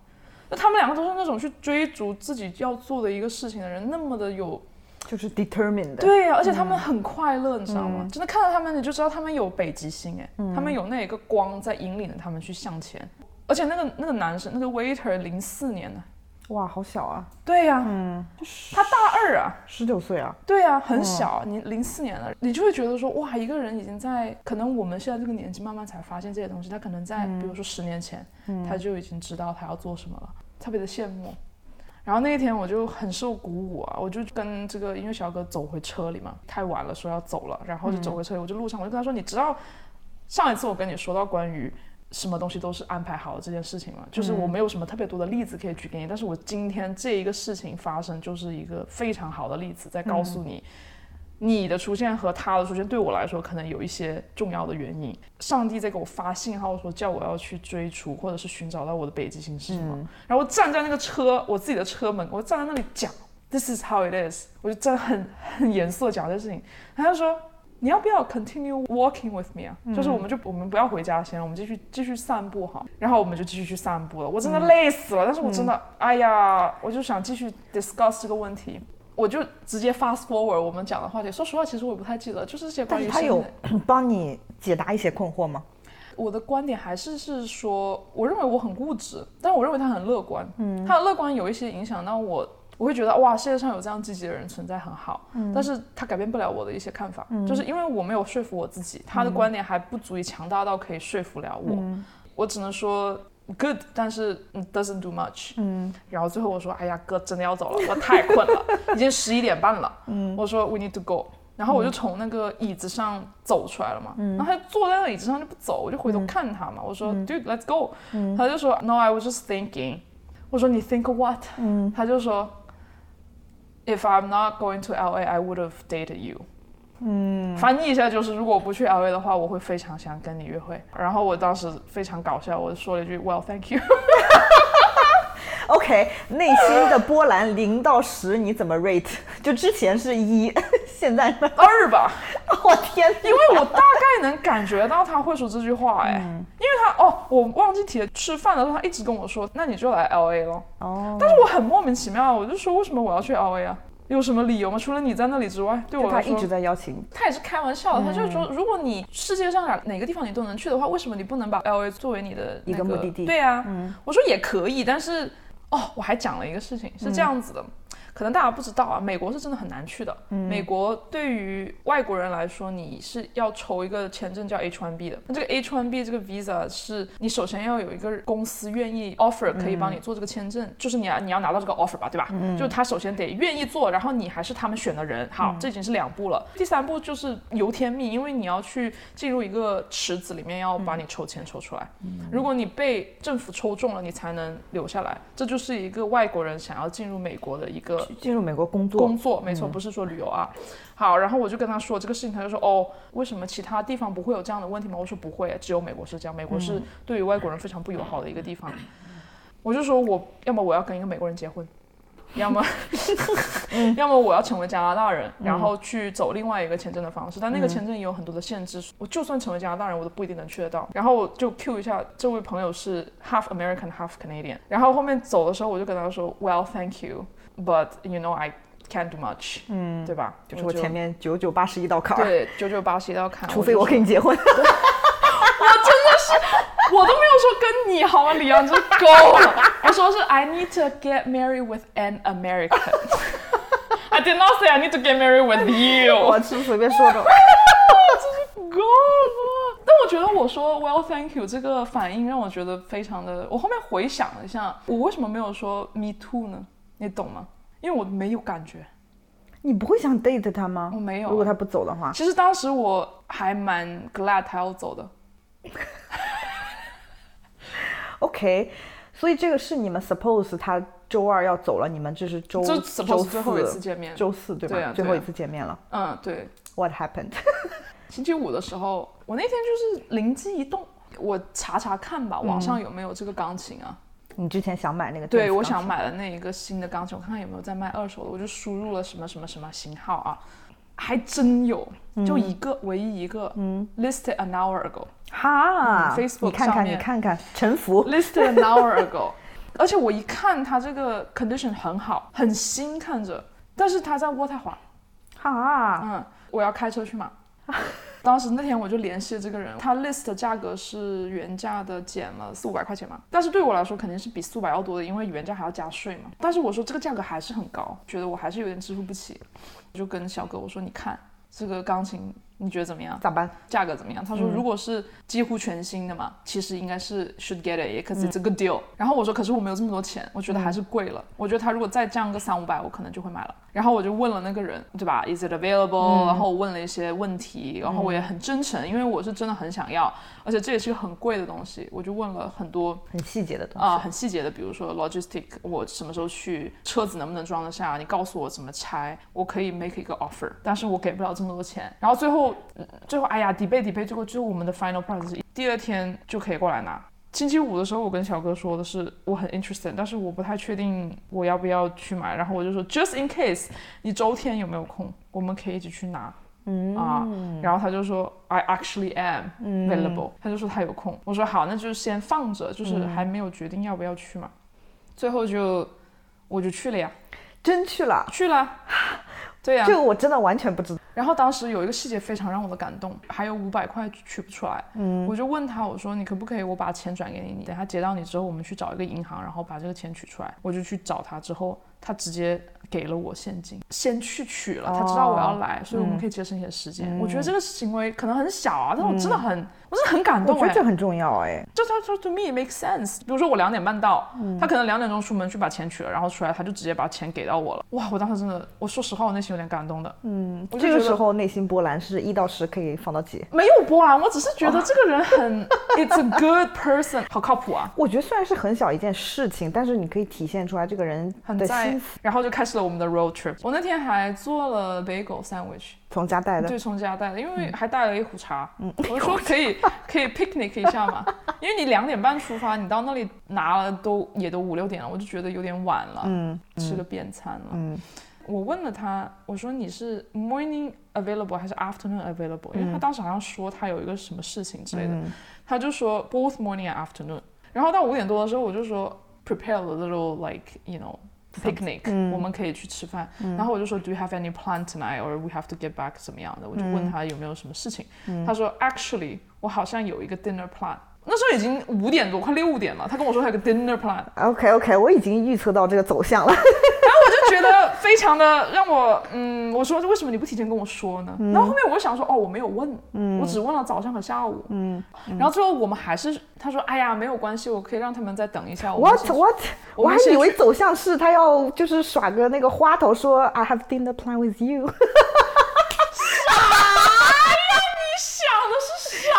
那他们两个都是那种去追逐自己要做的一个事情的人，那么的有，就是 determined。对呀，而且他们很快乐，你知道吗？真的看到他们，你就知道他们有北极星，哎，他们有那一个光在引领着他们去向前。而且那个那个男生，那个 waiter，零四年的。哇，好小啊！对呀，嗯，他大二啊，十九岁啊，对呀，很小。你零四年的，你就会觉得说，哇，一个人已经在可能我们现在这个年纪慢慢才发现这些东西，他可能在比如说十年前，他就已经知道他要做什么了，特别的羡慕。然后那一天我就很受鼓舞啊，我就跟这个音乐小哥走回车里嘛，太晚了，说要走了，然后就走回车里，我就路上我就跟他说，你知道上一次我跟你说到关于。什么东西都是安排好的这件事情嘛，就是我没有什么特别多的例子可以举给你，但是我今天这一个事情发生就是一个非常好的例子，在告诉你，你的出现和他的出现对我来说可能有一些重要的原因。上帝在给我发信号说叫我要去追逐或者是寻找到我的北极星是什么，然后站在那个车我自己的车门，我站在那里讲，This is how it is，我就真的很 很严肃的讲这事情，他就说。你要不要 continue walking with me 啊？就是我们就我们不要回家先，我们继续继续散步哈。然后我们就继续去散步了。我真的累死了，但是我真的，哎呀，我就想继续 discuss 这个问题，我就直接 fast forward 我们讲的话题。说实话，其实我也不太记得，就是这些关于。他 有帮你解答一些困惑吗？我的观点还是是说，我认为我很固执，但我认为他很乐观。嗯，他的乐观有一些影响到我。我会觉得哇，世界上有这样积极的人存在很好，但是他改变不了我的一些看法，就是因为我没有说服我自己，他的观点还不足以强大到可以说服了我，我只能说 good，但是 doesn't do much。嗯，然后最后我说，哎呀，哥真的要走了，我 太困了，已经十一点半了。嗯，我说 we need to go，然后我就从那个椅子上走出来了嘛，然后他就坐在那椅子上就不走，我就回头看他嘛，我说 dude let's go，他就说 no I was just thinking，我说你 think what？嗯，他就说。If I'm not going to LA, I would have dated you。嗯，翻译一下就是，如果我不去 LA 的话，我会非常想跟你约会。然后我当时非常搞笑，我说了一句 Well, thank you。OK，内心的波澜零到十你怎么 rate？就之前是一，现在二吧。我天，因为我大概能感觉到他会说这句话，哎，因为他哦，我忘记提了，吃饭的时候他一直跟我说，那你就来 LA 了。哦，但是我很莫名其妙，我就说为什么我要去 LA 啊？有什么理由吗？除了你在那里之外，对我他一直在邀请。他也是开玩笑的，他就是说，如果你世界上哪哪个地方你都能去的话，为什么你不能把 LA 作为你的一个目的地？对啊，我说也可以，但是。哦，我还讲了一个事情，是这样子的。可能大家不知道啊，美国是真的很难去的。美国对于外国人来说，你是要抽一个签证叫 H1B 的。那这个 H1B 这个 visa 是你首先要有一个公司愿意 offer 可以帮你做这个签证，就是你要你要拿到这个 offer 吧，对吧？就是他首先得愿意做，然后你还是他们选的人。好，这已经是两步了。第三步就是由天命，因为你要去进入一个池子里面，要把你抽签抽出来。如果你被政府抽中了，你才能留下来。这就是一个外国人想要进入美国的一个。进入美国工作，工作没错，不是说旅游啊。好，然后我就跟他说这个事情，他就说哦，为什么其他地方不会有这样的问题吗？我说不会，只有美国是这样，美国是对于外国人非常不友好的一个地方。我就说我要么我要跟一个美国人结婚。要么，要么我要成为加拿大人，然后去走另外一个签证的方式，但那个签证也有很多的限制。我就算成为加拿大人，我都不一定能去得到。然后我就 Q 一下这位朋友是 half American half Canadian。然后后面走的时候，我就跟他说，Well, thank you, but you know I can't do much。嗯，对吧？就是我前面九九八十一道坎。对，九九八十一道坎。除非我跟你结婚。我真的是。我都没有说跟你好吗，李阳，这够了。我说是 I need to get married with an American。I did not say I need to get married with you。我是随便说的。God！。但我觉得我说 Well, thank you 这个反应让我觉得非常的。我后面回想了一下，我为什么没有说 Me too 呢？你懂吗？因为我没有感觉。你不会想 date 他吗？我没有啊如果他不走的话，其实当时我还蛮 glad 他要走的。OK，所以这个是你们 suppose 他周二要走了，你们这是周这周四最后一次见面周四对吧？对啊对啊最后一次见面了。嗯，对。What happened？星期五的时候，我那天就是灵机一动，我查查看吧，网上有没有这个钢琴啊？你之前想买那个？对，我想。买的那一个新的钢琴，我看看有没有在卖二手的，我就输入了什么什么什么型号啊，还真有，就一个，唯一一个，嗯，listed an hour ago。哈、嗯，Facebook 你看看，你看看，臣服。listed an hour ago，而且我一看它这个 condition 很好，很新看着，但是它在渥太华，哈、嗯，我要开车去买。当时那天我就联系了这个人，他 list 的价格是原价的减了四五百块钱嘛，但是对我来说肯定是比四五百要多的，因为原价还要加税嘛。但是我说这个价格还是很高，觉得我还是有点支付不起，我就跟小哥我说，你看这个钢琴你觉得怎么样？咋办？价格怎么样？他说如果是几乎全新的嘛，其实应该是 should get it，cause it's a good deal。然后我说可是我没有这么多钱，我觉得还是贵了。我觉得他如果再降个三五百，我可能就会买了。然后我就问了那个人，对吧？Is it available？、然后我问了一些问题，然后我也很真诚，因为我是真的很想要，而且这也是个很贵的东西，我就问了很多很细节的东西。啊、很细节的，比如说 logistic，我什么时候去，车子能不能装得下，你告诉我怎么拆，我可以 make 一个 offer，但是我给不了这么多钱。然后最后，嗯最后哎呀，debate debate，最后最后我们的 final price 是第二天就可以过来拿。星期五的时候，我跟小哥说的是我很 interested，但是我不太确定我要不要去买。然后我就说 just in case，你周天有没有空，我们可以一起去拿。嗯啊，然后他就说 I actually am available，、他就说他有空。我说好，那就先放着，就是还没有决定要不要去嘛。最后就我就去了呀，真去了，去了，对呀、这个我真的完全不知道。然后当时有一个细节非常让我的感动，还有五百块取不出来，嗯，我就问他，我说你可不可以我把钱转给你，你等他结到你之后，我们去找一个银行，然后把这个钱取出来。我就去找他之后，他直接给了我现金，先去取了，他知道我要来，所以我们可以节省一些时间。我觉得这个行为可能很小啊，但我真的很，我是很感动哎我觉得。这很重要哎。就他说 to me it makes sense。比如说我两点半到，他可能两点钟出门去把钱取了，然后出来他就直接把钱给到我了。哇，我当时真的，我说实话，我内心有点感动的。嗯，这个时候内心波澜是一到十可以放到几？没有波澜，我只是觉得这个人很，it's a good person，好靠谱啊，我觉得虽然是很小一件事情，但是你可以体现出来这个人的很在。然后就开始了我们的 road trip。我那天还做了 bagel sandwich，从家带的，对，从家带的，因为还带了一壶茶。嗯我就说可以 可以 picnic 一下嘛，因为你两点半出发，你到那里拿了都也都五六点了，我就觉得有点晚了。嗯，吃个便餐了。嗯我问了他，我说你是 morning available 还是 afternoon available？、因为他当时好像说他有一个什么事情之类的，嗯他就说 both morning and afternoon。然后到五点多的时候，我就说 prepare a little like you know picnic，、我们可以去吃饭。然后我就说 Do you have any plan tonight or we have to get back 怎么样的？我就问他有没有什么事情。他说 Actually，我好像有一个 dinner plan。那时候已经五点多，快六点了。他跟我说他有个 dinner plan，OK OK，我已经预测到这个走向了。觉得非常的让我，嗯，我说为什么你不提前跟我说呢？然后后面我就想说，哦，我没有问，嗯我只问了早上和下午，嗯，然后最后我们还是，他说，哎呀，没有关系，我可以让他们再等一下。What What？我还以为走向是他要就是耍个那个花头，说 I have dinner plan with you。你想的是啥？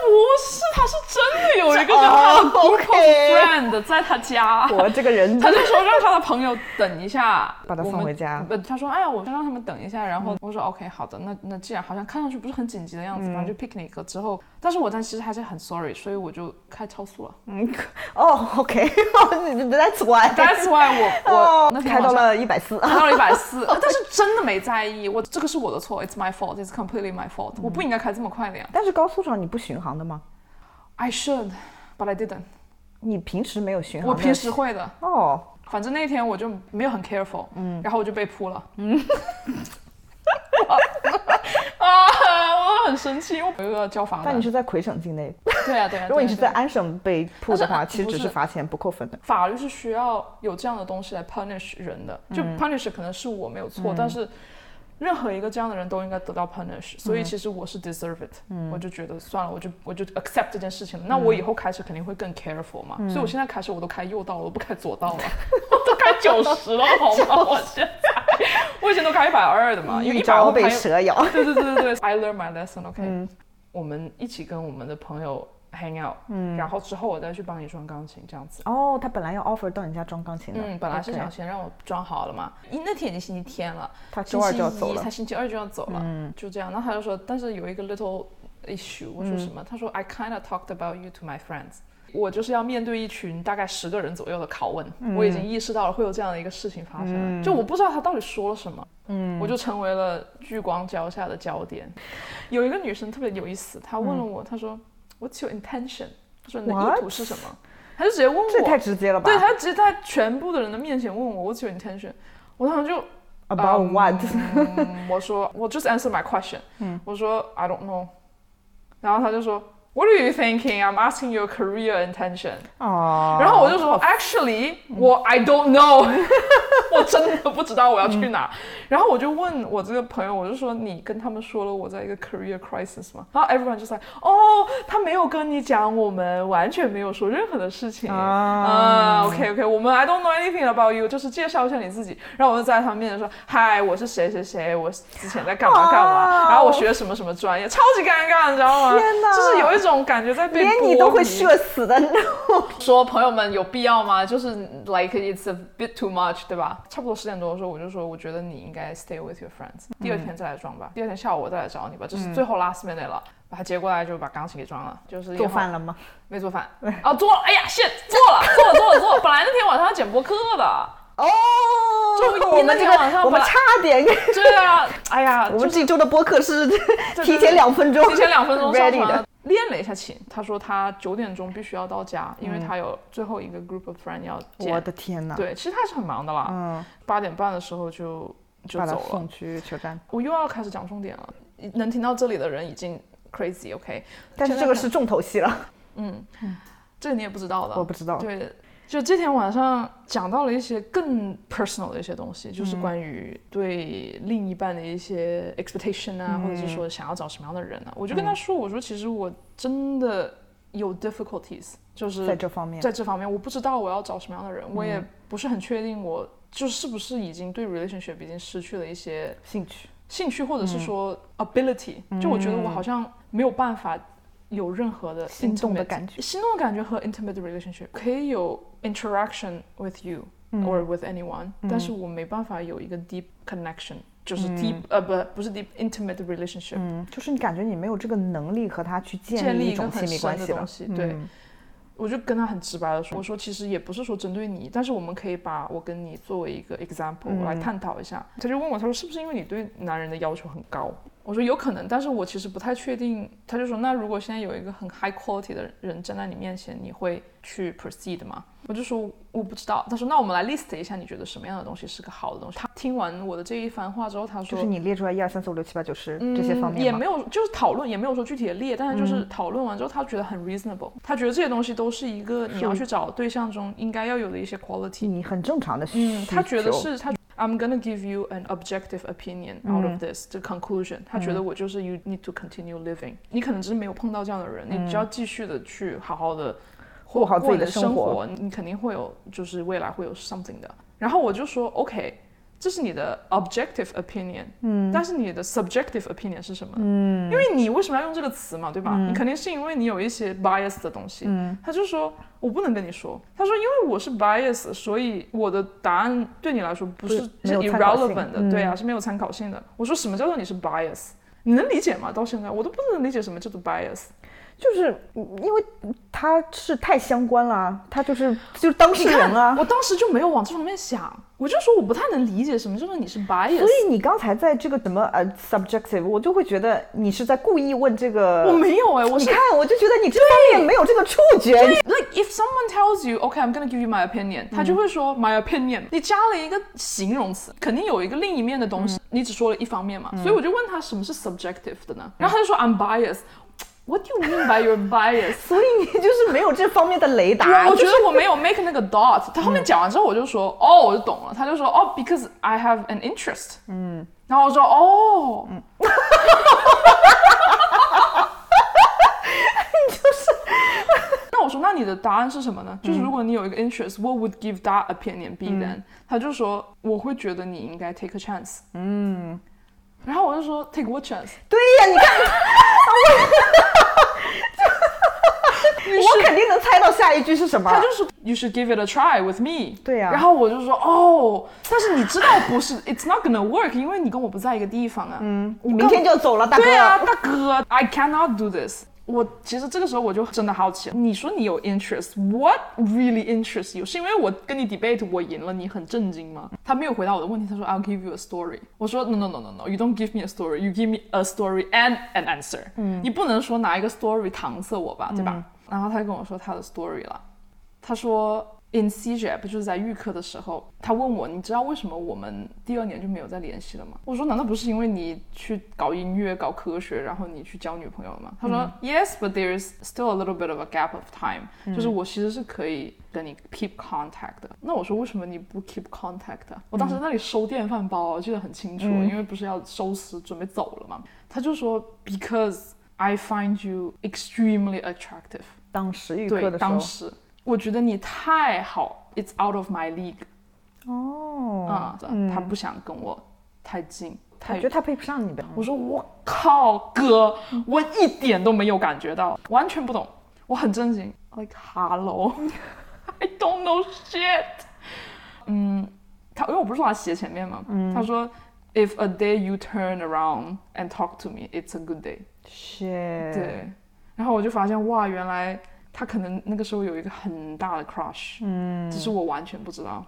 不是，他是真的有一个叫他的哦 group of OK friend 在他家。我这个人他就说让他的朋友等一下，把他送回家不，他说哎呀，我先让他们等一下。然后我说 OK，好的，那那既然好像看上去不是很紧急的样子，反正就 picnic 之后，但是我但其实还是很 sorry，所以我就开超速了。嗯，哦，OK，That's why。That's why 我我开到了一百四。开到了一百四，但是真的没在意，我这个是我的错，It's my fault，It's completely my fault，我不应该开这么快的呀。但是高速上你不巡航的吗？I should, but I didn't。你平时没有巡航？我平时会的，哦，反正那天我就没有很 careful，嗯，然后我就被扑了，嗯，啊，我很生气，我有一个交房的但你，是在魁省境内。对啊对啊。如果你是在安省被扑的话，其实只是罚钱不扣分的。法律是需要有这样的东西来 punish 人的，就嗯 punish 可能是我没有错，但是任何一个这样的人都应该得到 punish，所以嗯其实我是 deserve it，、我就觉得算了，我就我就 accept 这件事情了。那嗯我以后开车肯定会更 careful 嘛，所以我现在开车我都开右道了，我不开左道了，我 都开九十了好吗？我现在，我以前都开一百二的嘛，因为一百会开蛇咬。对对对对对，I learn my lesson，OK、嗯我们一起跟我们的朋友 hang out，嗯，然后之后我再去帮你装钢琴这样子。哦，他本来要 offer 到你家装钢琴的。嗯，本来是想先让我装好了嘛，因那天已经星期天了，他周二就要走了他星期二就要走了，嗯，就这样。然后他就说，但是有一个 little issue，我说什么？他说 I kind of talked about you to my friends。我就是要面对一群大概十个人左右的拷问，我已经意识到了会有这样的一个事情发生，就我不知道他到底说了什么，嗯，我就成为了聚光焦下的焦点。有一个女生特别有意思，她问了我，她说 What's your intention？他说你的意？图是什么？他就直接问我，这太直接了吧？对他直接在全部的人的面前问我 What's your intention？我当时就 About what？嗯我说我 just answer my question，、我说 I don't know，然后他就说 What are you thinking? I'm asking your career intention。哦，然后我就说，Actually，我 I don't know，我真的不知道我要去哪。然后我就问我这个朋友，我就说，你跟他们说了我在一个 career crisis 吗？然后 everyone 就在，哦，他没有跟你讲，我们完全没有说任何的事情。啊啊，OK OK，我们 I don't know anything about you，就是介绍一下你自己。然后我就在他们面前说，嗨，我是谁谁谁，我之前在干嘛干嘛，哇然后我学什么什么专业，超级尴尬，你知道吗？天哪就是有一种感觉在被连你都会社死的那种。说朋友们有必要吗？就是 like it's a bit too much，对吧？差不多十点多的时候，我就说我觉得你应该 stay with your friends，第二天再来装吧，第二天下午我再来找你吧，这是最后 last minute 了。把他接过来就把钢琴给装了，就是做饭了吗？没做饭啊？做了，哎呀，shit，做了，做了，做了，做了。本来那天晚上要剪播客的，哦，周一我们这个晚上我们差点，对啊，哎呀，我们这一周的播客是提前两分钟，提前两分钟 上 ready 的。练了一下琴，他说他九点钟必须要到家，因为他有最后一个 group of friend 要见。我的天哪！对，其实他还是很忙的啦。嗯，八点半的时候就就走了送。去车站。我又要开始讲重点了，能听到这里的人已经 crazy，OK？、但是这个是重头戏了，嗯这个你也不知道的。我不知道。对，就这天晚上讲到了一些更 personal 的一些东西，就是关于对另一半的一些 expectation 啊，或者是说想要找什么样的人啊。我就跟他说，我说其实我真的有 difficulties，就是在这方面，在这方面，我不知道我要找什么样的人，我也不是很确定我就是不是已经对 relationship 已经失去了一些兴趣。兴趣，或者是说 ability，、就我觉得我好像没有办法有任何的心动的感觉心动的感觉和 intimate relationship 可以有 interaction with you、or with anyone，、但是我没办法有一个 deep connection，就是 deep、呃不不是 deep intimate relationship，、嗯，就是你感觉你没有这个能力和他去建立一种亲密关系的东。西，对。嗯我就跟他很直白的说，我说其实也不是说针对你，但是我们可以把我跟你作为一个 example 来探讨一下。他就问我，他说是不是因为你对男人的要求很高？我说有可能，但是我其实不太确定。他就说，那如果现在有一个很 high quality 的人站在你面前，你会去 proceed 吗？我就说我不知道。他说那我们来 list 一下，你觉得什么样的东西是个好的东西？他听完我的这一番话之后，他说就是你列出来一二三四五六七八九十这些方面也没有，就是讨论，也没有说具体的列，但是就是讨论完之后，他觉得很 reasonable，他觉得这些东西都是一个你要去找对象中应该要有的一些 quality。你很正常的需嗯，他觉得是他。I'm gonna give you an objective opinion out of this 这 conclusion。他觉得我就是 you need to continue living。你可能只是没有碰到这样的人，你只要继续的去好好的过好自己的的生活活，你肯定会有，就是未来会有 something 的。然后我就说 OK，这是你的 objective opinion，嗯，但是你的 subjective opinion 是什么？嗯，因为你为什么要用这个词嘛，对吧？你肯定是因为你有一些 bias 的东西。嗯，他就说我不能跟你说，他说因为我是 bias，所以我的答案对你来说不是是 irrelevant 的，对啊，是没有参考性的。我说什么叫做你是 bias？你能理解吗？到现在我都不能理解什么叫做 bias。就是因为他是太相关了，他就是就是当事人啊。我当时就没有往这方面想，我就说我不太能理解什么叫做你是 bias。所以你刚才在这个什么呃 subjective，我就会觉得你是在故意问这个。我没有哎、我是你看，我就觉得你这方面没有这个触觉。like if someone tells you okay I'm gonna give you my opinion，他就会说 my opinion，你加了一个形容词，肯定有一个另一面的东西，你只说了一方面嘛，所以我就问他什么是 subjective 的呢？然后他就说 I'm biased。What do you mean by your bias？所以你就是没有这方面的雷达。我我觉得我没有 make 那个 dot。他后面讲完之后，我就说，哦，我就懂了。他就说，哦，because I have an interest。嗯，然后我说，哦，你就是那我说，那你的答案是什么呢？就是如果你有一个 interest，what would give that opinion be then？、他就说，我会觉得你应该 take a chance。嗯，然后我就说，take what chance？对呀，你看，我肯定能猜到下一句是什么。他就是 You should give it a try with me。对呀然后我就说哦，但是你知道不是，It's not gonna work，因为你跟我不在一个地方啊。嗯，你明天就走了，大哥。对啊，大哥，I cannot do this。我其实这个时候我就真的好奇，你说你有 interest，what really interests you？是因为我跟你 debate 我赢了，你很震惊吗？他没有回答我的问题，他说 I'll give you a story。我说 No no no no no，you don't give me a story，you give me a story and an answer。嗯，你不能说拿一个 story 搪塞我吧，对吧？然后他就跟我说他的 story 了。他说 in CJEP 就是在预科的时候，他问我，你知道为什么我们第二年就没有再联系了吗？我说难道不是因为你去搞音乐、搞科学，然后你去交女朋友了吗？他说、yes，but there is still a little bit of a gap of time，、就是我其实是可以跟你 keep contact 的。那我说为什么你不 keep contact？啊我当时在那里收电饭煲，我记得很清楚，因为不是要收拾准备走了嘛。他就说 because I find you extremely attractive。当时预对科，的时候当，时我觉得你太好，It's out of my league 哦，啊、他不想跟我太近，太他觉得他配不上你呗。我说我靠，哥，我一点都没有感觉到，完全不懂，我很震惊，like hello，I don't know shit。嗯，他因为我不是说他斜前面嘛，他说 If a day you turn around and talk to me, it's a good day。shit，对，然后我就发现哇，原来他可能那个时候有一个很大的 crush，嗯，只是我完全不知道。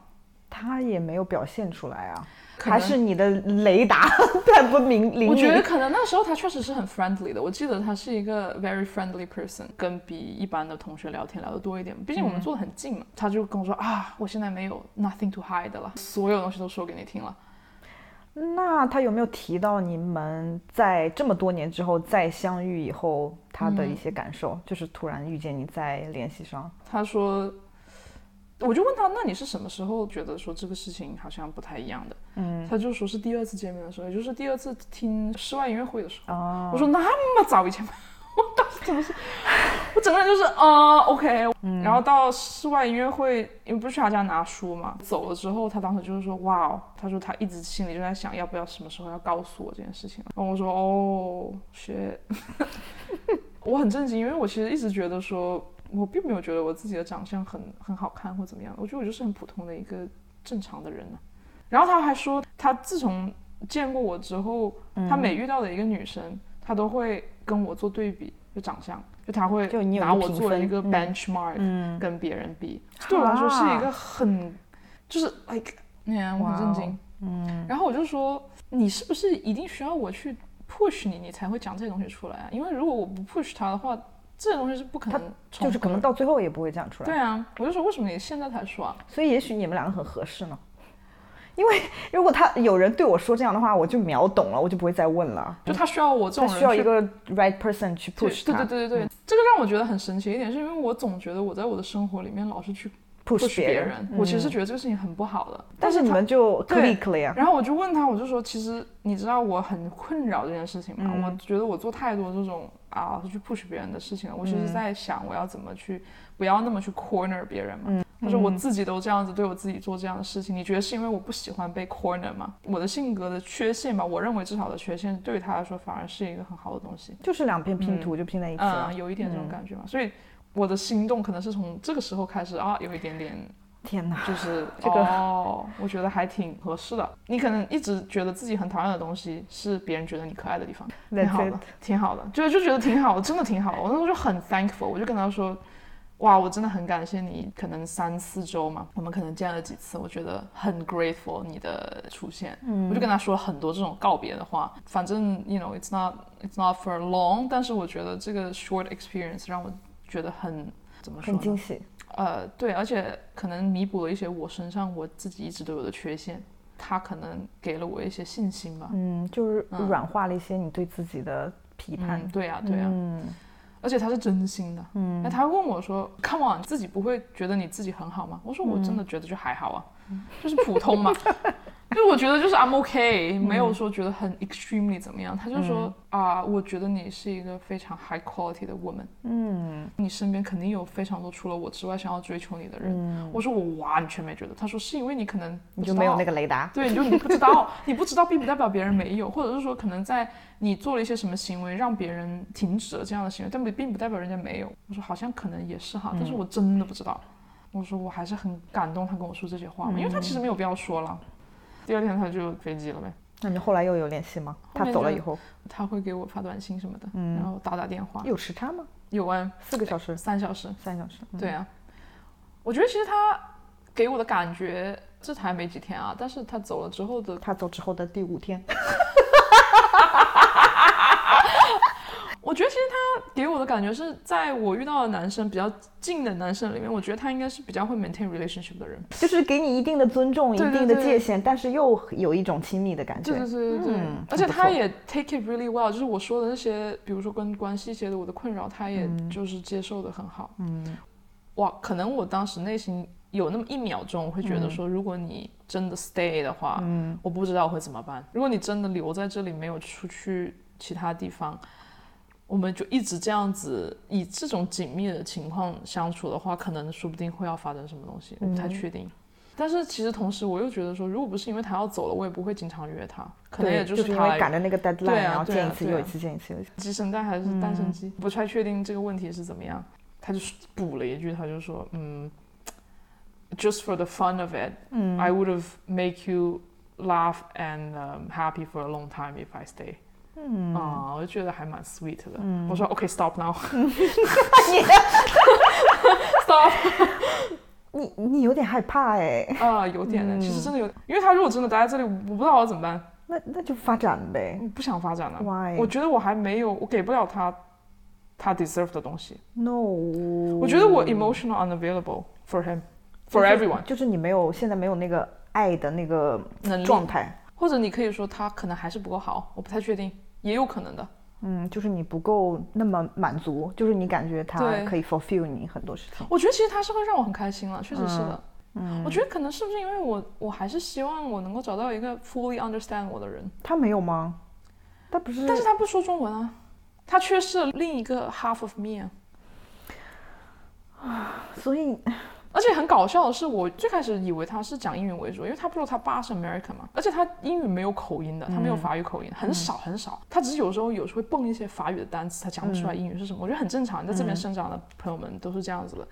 他也没有表现出来啊，还是你的雷达 太不明灵我觉得。可能那时候他确实是很 friendly 的，我记得他是一个 very friendly person，跟比一般的同学聊天聊得多一点，毕竟我们坐得很近嘛。他就跟我说啊，我现在没有 nothing to hide 了，所有东西都说给你听了。那他有没有提到你们在这么多年之后再相遇以后他的一些感受？就是突然遇见你再联系上，他说，我就问他，那你是什么时候觉得说这个事情好像不太一样的？嗯，他就说是第二次见面的时候，也就是第二次听室外音乐会的时候。哦，我说那么早以前吗？我当时怎么是，我整个人就是啊、o k 然后到室外音乐会，因为不是去他家拿书嘛，走了之后，他当时就是说，哇哦，他说他一直心里就在想，要不要什么时候要告诉我这件事情。然后我说，哦，shit，我很震惊，因为我其实一直觉得说，我并没有觉得我自己的长相很很好看或怎么样，我觉得我就是很普通的一个正常的人呢、然后他还说，他自从见过我之后，他每遇到的一个女生，他都会跟我做对比，就长相，就他会拿我做一个嗯 benchmark，、嗯，跟别人比，对我来说是一个很，就是 like，哎呀，我很震惊。嗯，然后我就说，你是不是一定需要我去 push 你，你才会讲这些东西出来啊？因为如果我不 push 他的话，这些东西是不可能重就是可能到最后也不会讲出来。对啊，我就说为什么你现在才说啊？所以也许你们两个很合适呢。因为如果他有人对我说这样的话，我就秒懂了，我就不会再问了。就他需要我这种人去需要一个 right person 去 push 对他，对对对对，这个让我觉得很神奇一点，是因为我总觉得我在我的生活里面老是去 push 别别人我其实觉得这个事情很不好的。但是你们就对 click 了呀。然后我就问他，我就说，其实你知道我很困扰这件事情吗？嗯我觉得我做太多这种啊去 push 别人的事情了。我其嗯实在想，我要怎么去不要那么去 corner 别人嗯嘛。他说我自己都这样子对我自己做这样的事情，你觉得是因为我不喜欢被 corner 吗？我的性格的缺陷吧，我认为至少的缺陷对于他来说反而是一个很好的东西。就是两片拼图就拼在一起了。嗯，有一点这种感觉嘛。所以我的心动可能是从这个时候开始啊，有一点点天哪，就是 这个哦，我觉得还挺合适的。你可能一直觉得自己很讨厌的东西，是别人觉得你可爱的地方，挺好的，挺好的，就就觉得挺好的，真的挺好的。我那时候就很 thankful，我就跟他说。哇，我真的很感谢你，可能三四周嘛，我们可能见了几次，我觉得很 grateful 你的出现，嗯我就跟他说了很多这种告别的话，反正 you know it's not it's not for long，但是我觉得这个 short experience 让我觉得很怎么说呢？很惊喜。呃，对，而且可能弥补了一些我身上我自己一直都有的缺陷，他可能给了我一些信心吧。嗯，就是嗯软化了一些你对自己的批判。嗯，对呀、对呀、嗯，而且他是真心的。嗯，那他问我说：“Come on，自己不会觉得你自己很好吗？”我说：“我真的觉得就还好啊，就是普通嘛。” 就我觉得就是 I'm OK，没有说觉得很 extremely 怎么样。他就说啊，我觉得你是一个非常 high quality 的 woman。嗯，你身边肯定有非常多除了我之外想要追求你的人。我说我完全没觉得。他说是因为你可能你就没有那个雷达。对，你就你不知道，你不知道并不代表别人没有，或者是说可能在你做了一些什么行为让别人停止了这样的行为，但不并不代表人家没有。我说好像可能也是哈，但是我真的不知道。我说我还是很感动他跟我说这些话嘛，因为他其实没有必要说了。第二天他就飞机了呗。那你后来又有联系吗？他走了以后，他会给我发短信什么的，然后打打电话。有时差吗？有啊，四个小时，三小时，三小时。对啊，我觉得其实他给我的感觉，这才没几天啊，但是他走了之后的，他走之后的第五天。我觉得其实他给我的感觉是在我遇到的男生比较近的男生里面，我觉得他应该是比较会 maintain relationship 的人，就是给你一定的尊重、一定的界限，但是又有一种亲密的感觉。对对对对对，而且他也 take it really well，就是我说的那些，比如说跟关系一些的我的困扰，他也就是接受的很好。嗯，哇，可能我当时内心有那么一秒钟，我会觉得说，如果你真的 stay 的话，嗯，我不知道会怎么办。如果你真的留在这里，没有出去其他地方。我们就一直这样子以这种紧密的情况相处的话，可能说不定会要发生什么东西，我不太确定。但是其实同时我又觉得说，如果不是因为他要走了，我也不会经常约他，可能也就是因为赶着那个 deadline，然后见一次又一次，见一次又一次。鸡生蛋还是蛋生鸡，不太确定这个问题是怎么样。他就补了一句，他就说，嗯，just for the fun of it，嗯，I would have make you laugh and happy for a long time if I stay。嗯啊，我就觉得还蛮 sweet 的。我说 OK，stop now。stop。你你有点害怕哎。啊，有点的，其实真的有，因为他如果真的待在这里，我不知道我怎么办。那那就发展呗。不想发展了。Why？我觉得我还没有，我给不了他他 deserve 的东西。No。我觉得我 emotional unavailable for him，for everyone。就是你没有，现在没有那个爱的那个状态，或者你可以说他可能还是不够好，我不太确定。也有可能的，嗯，就是你不够那么满足，就是你感觉他可以 fulfill 你很多事情。我觉得其实他是会让我很开心了，确实是的。嗯，我觉得可能是不是因为我，我还是希望我能够找到一个 fully understand 我的人。他没有吗？他不是，但是他不说中文啊，他缺失了另一个 half of me 啊，所以。而且很搞笑的是，我最开始以为他是讲英语为主，因为他不说他爸是 American 嘛，而且他英语没有口音的，他没有法语口音，很少很少，他只是有时候有时候会蹦一些法语的单词，他讲不出来英语是什么，我觉得很正常，在这边生长的朋友们都是这样子的。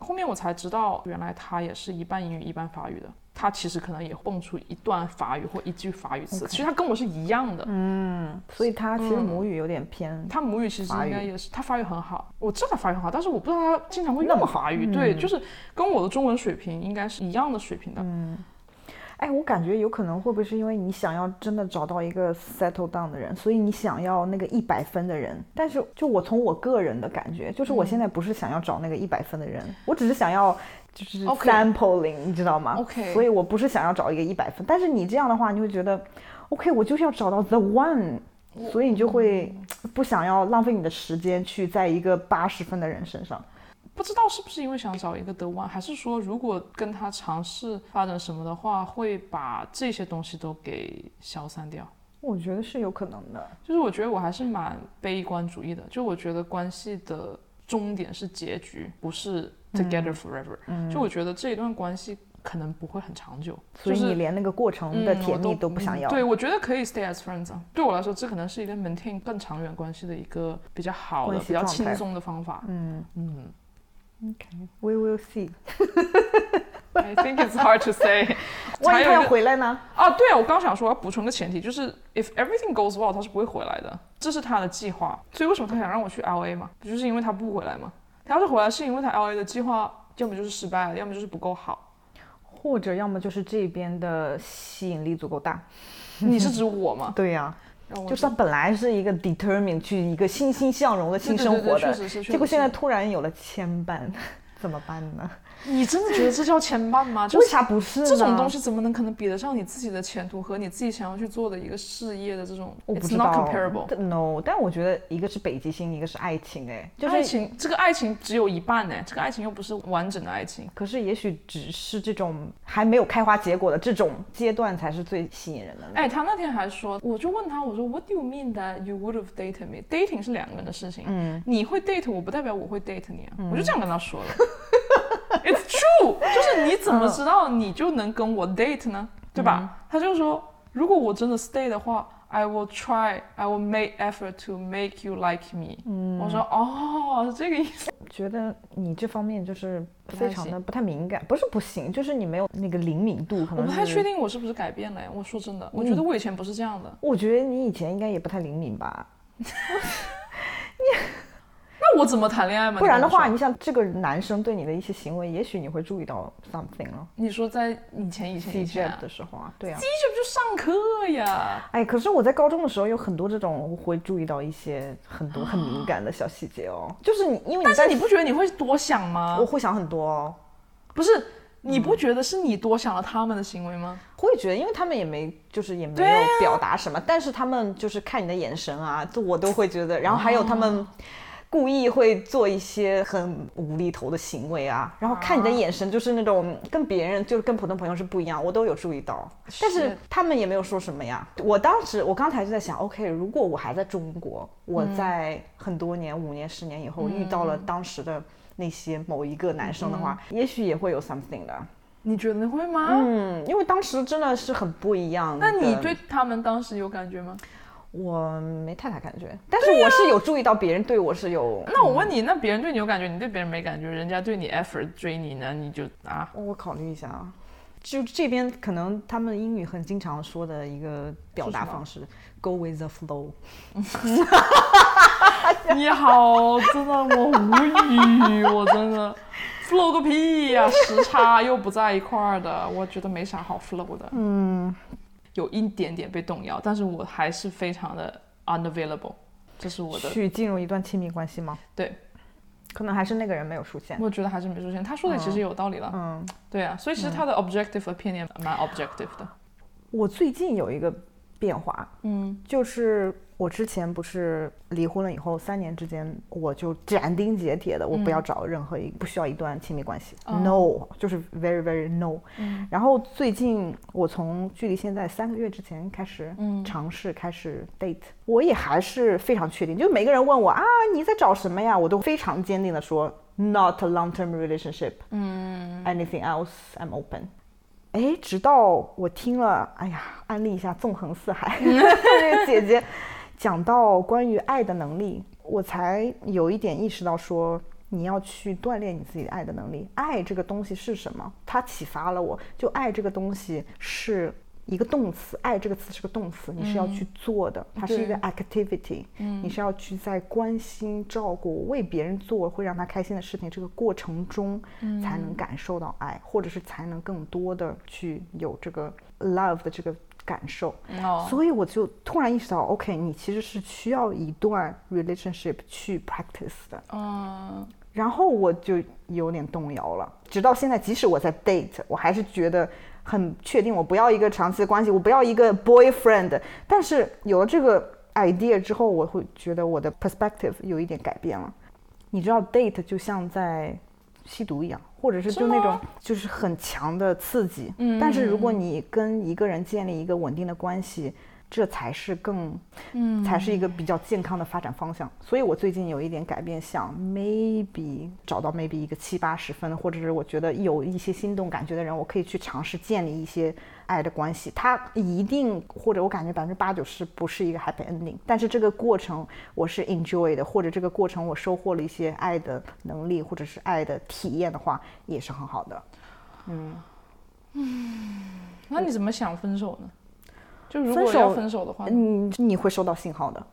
后面我才知道，原来他也是一半英语一半法语的。他其实可能也蹦出一段法语或一句法语词，其实他跟我是一样的。嗯，所以他其实母语有点偏。他母语其实应该也是，他法语很好，我知道他法语很好，但是我不知道他经常会用法语。对，就是跟我的中文水平应该是一样的水平的。嗯。哎，我感觉有可能会不会是因为你想要真的找到一个 settle down 的人，所以你想要那个一百分的人。但是就我从我个人的感觉，就是我现在不是想要找那个一百分的人，我只是想要就是 sampling，你知道吗？OK。所以我不是想要找一个一百分。但是你这样的话，你会觉得 OK，我就是要找到 the one，所以你就会不想要浪费你的时间去在一个八十分的人身上。不知道是不是因为想找一个 the one，还是说如果跟他尝试发展什么的话，会把这些东西都给消散掉？我觉得是有可能的。就是我觉得我还是蛮悲观主义的，就我觉得关系的终点是结局，不是 together forever。嗯。就我觉得这一段关系可能不会很长久，所以你连那个过程的甜蜜都不想要。对，我觉得可以 stay as friends。对我来说，这可能是一个 maintain 更长远关系的一个比较好的、比较轻松的方法。嗯嗯。Okay, we will see. I think it's hard to say. 万一他要回来呢？啊，对啊，我刚想说要补充个前提，就是 if everything goes well，他是不会回来的，这是他的计划。所以为什么他想让我去 LA 嘛？不就是因为他不回来吗？他要是回来，是因为他 LA 的计划要么就是失败了，要么就是不够好，或者要么就是这边的吸引力足够大。你是指我吗？对呀。就是他本来是一个 determined 去一个欣欣向荣的新生活的，结果现在突然有了牵绊，怎么办呢？你真的觉得这叫牵绊吗？就为是啥不是呢？这种东西怎么能可能比得上你自己的前途和你自己想要去做的一个事业的这种我不知 not 道 comparable。No，但我觉得一个是北极星，一个是爱情，哎，就是爱情，这个爱情只有一半呢，这个爱情又不是完整的爱情。可是也许只是这种还没有开花结果的这种阶段才是最吸引人的。哎，他那天还说，我就问他，我说 What do you mean that you would have dated me? Dating 是两个人的事情，嗯，你会 date 我不代表我会 date 你啊，我就这样跟他说了。It's true，就是你怎么知道你就能跟我 date 呢？对吧？他就说，如果我真的 stay 的话，I will try, I will make effort to make you like me。我说哦，是这个意思。觉得你这方面就是非常的不太敏感，不是不行，就是你没有那个灵敏度，可能我不太确定我是不是改变了。我说真的，我觉得我以前不是这样的。我觉得你以前应该也不太灵敏吧，那我怎么谈恋爱嘛？不然的话，你跟我说你像这个男生对你的一些行为，也许你会注意到 something 了。你说在以前以前 C 以 j 前 e 啊的时候啊，对啊。就不就上课呀？哎，可是我在高中的时候有很多这种会注意到一些很多很敏感的小细节哦，就是你因为你在但是你不觉得你会多想吗我？会想很多哦，不是，你不觉得是你多想了他们的行为吗？会觉得，因为他们也没就是也没有表达什么，但是他们就是看你的眼神啊，就我都会觉得，然后还有他哦们。故意会做一些很无厘头的行为啊，然后看你的眼神就是那种跟别人就是跟普通朋友是不一样，我都有注意到，但是是他们也没有说什么呀。我当时我刚才就在想，OK，如果我还在中国，我嗯在很多年、五年、十年以后遇到了当时的那些某一个男生的话，也许也会有 something 的。你觉得会吗？嗯，因为当时真的是很不一样的。那你对他们当时有感觉吗？我没太大感觉，但是我是有注意到别人对我是有。那我问你，那别人对你有感觉，你对别人没感觉，人家对你 effort 追你呢，你就啊？我考虑一下啊，就这边可能他们英语很经常说的一个表达方式，go with the flow。你好，真的我无语，我真的 flow 个屁呀、时差又不在一块儿的，我觉得没啥好 flow 的。嗯，有一点点被动摇，但是我还是非常的 unavailable，这是我的去进入一段亲密关系吗？对，可能还是那个人没有出现。我觉得还是没出现。他说的其实有道理了，嗯，对啊，所以其实他的 objective opinion 蛮 objective 的。我最近有一个变化，嗯，就是我之前不是离婚了以后，三年之间我就斩钉截铁的，我不要找任何一不需要一段亲密关系、哦。N o 就是 very very no。嗯。然后最近我从距离现在三个月之前开始嗯。尝试开始 date，我也还是非常确定，就每个人问我啊你在找什么呀，我都非常坚定的说 not a long term relationship，嗯，anything else I'm open。哎，直到我听了，哎呀，安利一下纵横四海 这个姐姐讲到关于爱的能力，我才有一点意识到说，你要去锻炼你自己的爱的能力。爱这个东西是什么？它启发了我，就爱这个东西是一个动词，爱这个词是个动词，你是要去做的，它是一个 activity，、你是要去在关心、照顾、为别人做会让他开心的事情这个过程中，才能感受到爱，或者是才能更多的去有这个 love 的这个感受。哦，所以我就突然意识到，OK，你其实是需要一段 relationship 去 practice 的。嗯，然后我就有点动摇了，直到现在，即使我在 date，我还是觉得很确定，我不要一个长期的关系，我不要一个 boyfriend。但是有了这个 idea 之后，我会觉得我的 perspective 有一点改变了。你知道，date 就像在吸毒一样，或者是就那种就是很强的刺激。嗯但是如果你跟一个人建立一个稳定的关系，这才是更，嗯才是一个比较健康的发展方向。所以我最近有一点改变，想 maybe 找到 maybe 一个七八十分，或者是我觉得有一些心动感觉的人，我可以去尝试建立一些爱的关系。他一定或者我感觉百分之八九十不是一个 happy ending，但是这个过程我是 enjoy 的，或者这个过程我收获了一些爱的能力，或者是爱的体验的话，也是很好的。嗯嗯那你怎么想分手呢？就如果要分手的话呢，嗯，你会收到信号的。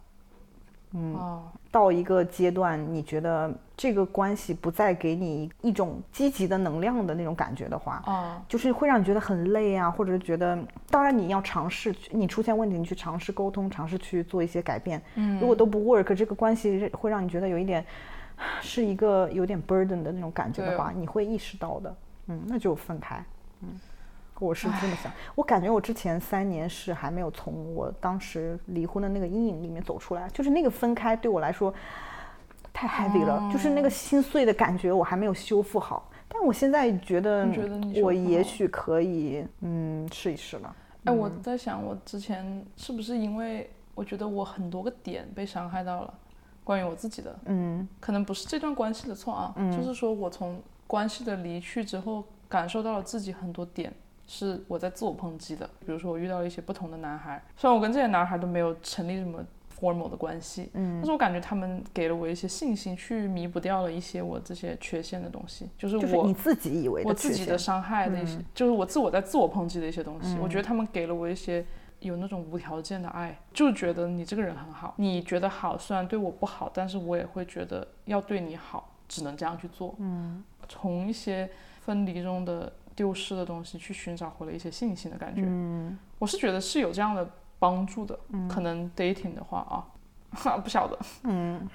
嗯，到一个阶段，你觉得这个关系不再给你一种积极的能量的那种感觉的话，哦，就是会让你觉得很累啊，或者是觉得，当然你要尝试，你出现问题，你去尝试沟通，尝试去做一些改变。嗯如果都不 work，这个关系会让你觉得有一点是一个有点 burden 的那种感觉的话，你会意识到的。嗯，那就分开。嗯，我是这么想。我感觉我之前三年是还没有从我当时离婚的那个阴影里面走出来，就是那个分开对我来说太 heavy 了，就是那个心碎的感觉我还没有修复好。但我现在觉得我也许可以，嗯，试一试了。哎，我在想，我之前是不是因为我觉得我很多个点被伤害到了，关于我自己的，嗯可能不是这段关系的错啊，就是说我从关系的离去之后，感受到了自己很多点是我在自我抨击的。比如说我遇到了一些不同的男孩，虽然我跟这些男孩都没有成立什么 formal 的关系，嗯但是我感觉他们给了我一些信心，去弥补掉了一些我这些缺陷的东西，就是就是我你自己以为的我自己的伤害的一些，就是我自我在自我抨击的一些东西。我觉得他们给了我一些有那种无条件的爱，就觉得你这个人很好，你觉得好，虽然对我不好，但是我也会觉得要对你好，只能这样去做。嗯，从一些分离中的丢失的东西去寻找回了一些信心的感觉。嗯我是觉得是有这样的帮助的。可能 dating 的话啊，不晓得。嗯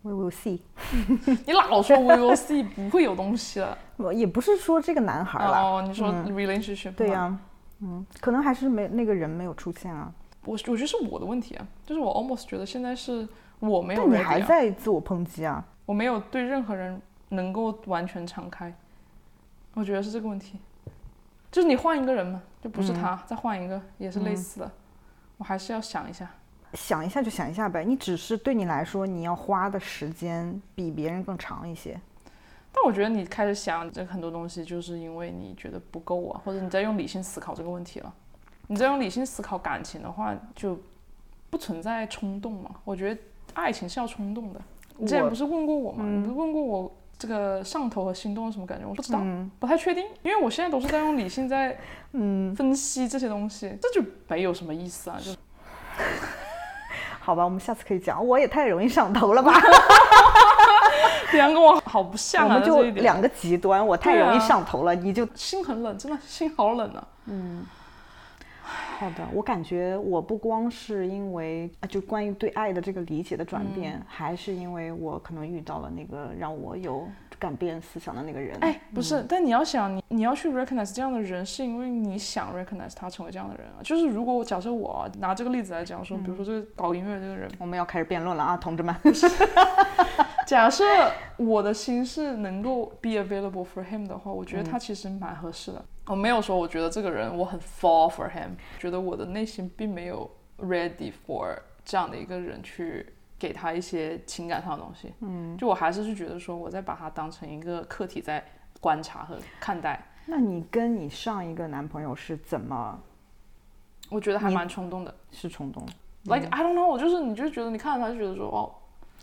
，We will see。你老说 we will see 不会有东西了。我也不是说这个男孩了，哦，你说 relationship 吗对呀、嗯，可能还是没那个人没有出现啊。我我觉得是我的问题啊，就是我 almost 觉得现在是我没有但你还啊在自我抨击啊？我没有对任何人能够完全敞开，我觉得是这个问题。就是你换一个人嘛，就不是他，再换一个也是类似的，我还是要想一下。想一下就想一下呗，你只是对你来说，你要花的时间比别人更长一些。但我觉得你开始想这很多东西，就是因为你觉得不够啊，或者你在用理性思考这个问题了。你在用理性思考感情的话，就不存在冲动嘛。我觉得爱情是要冲动的。你之前不是问过我吗？你不是问过我这个上头和心动是什么感觉？我不知道，嗯不太确定，因为我现在都是在用理性在嗯，分析这些东西，这就没有什么意思啊。就 好吧，我们下次可以讲。我也太容易上头了吧？两个我好不像啊，我们就两个极端，我太容易上头了，你就心很冷，真的心好冷啊。好的，我感觉我不光是因为啊，就关于对爱的这个理解的转变，嗯还是因为我可能遇到了那个让我有改变思想的那个人。哎，不是，但你要想，你你要去 recognize 这样的人，是因为你想 recognize 他成为这样的人啊。就是如果我假设我啊拿这个例子来讲说，比如说这个搞音乐这个人，我们要开始辩论了啊，同志们。假设我的心是能够 be available for him 的话，我觉得他其实蛮合适的。我没有说我觉得这个人我很 fall for him，觉得我的内心并没有 ready for 这样的一个人去给他一些情感上的东西。嗯，就我还是是觉得说我在把他当成一个客体在观察和看待。那你跟你上一个男朋友是怎么我觉得还蛮冲动的是冲动？，like I don't know，我就是你就觉得你看到他就觉得说哦，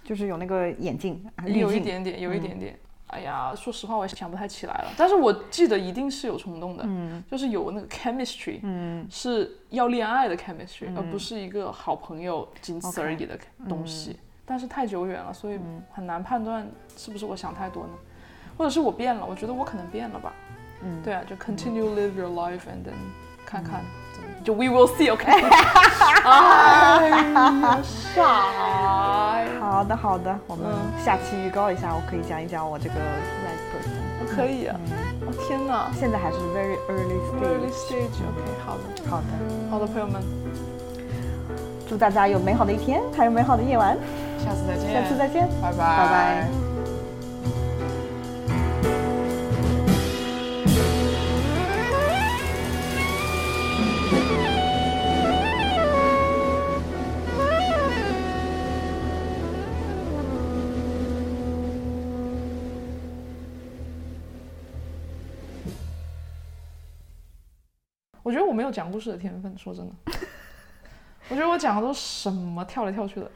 就是有那个眼镜，有一点点，有一点点。哎呀，说实话，我也想不太起来了。但是我记得一定是有冲动的，嗯，就是有那个 chemistry，嗯，是要恋爱的 chemistry，、而不是一个好朋友仅此而已的东西。但是太久远了，所以很难判断是不是我想太多呢，或者是我变了。我觉得我可能变了吧。嗯对啊，就 continue live your life and then 看看就 we will see，OK、傻。好的好的，我们嗯下期预告一下，我可以讲一讲我这个 right person。可以啊！哦天哪现在还是 very early，early stage。stage，OK，、好的，好的，好的，朋友们，祝大家有美好的一天，还有美好的夜晚，下次再见，下次再见，拜拜，拜拜。我觉得我没有讲故事的天分，说真的，我觉得我讲的都是什么跳来跳去的。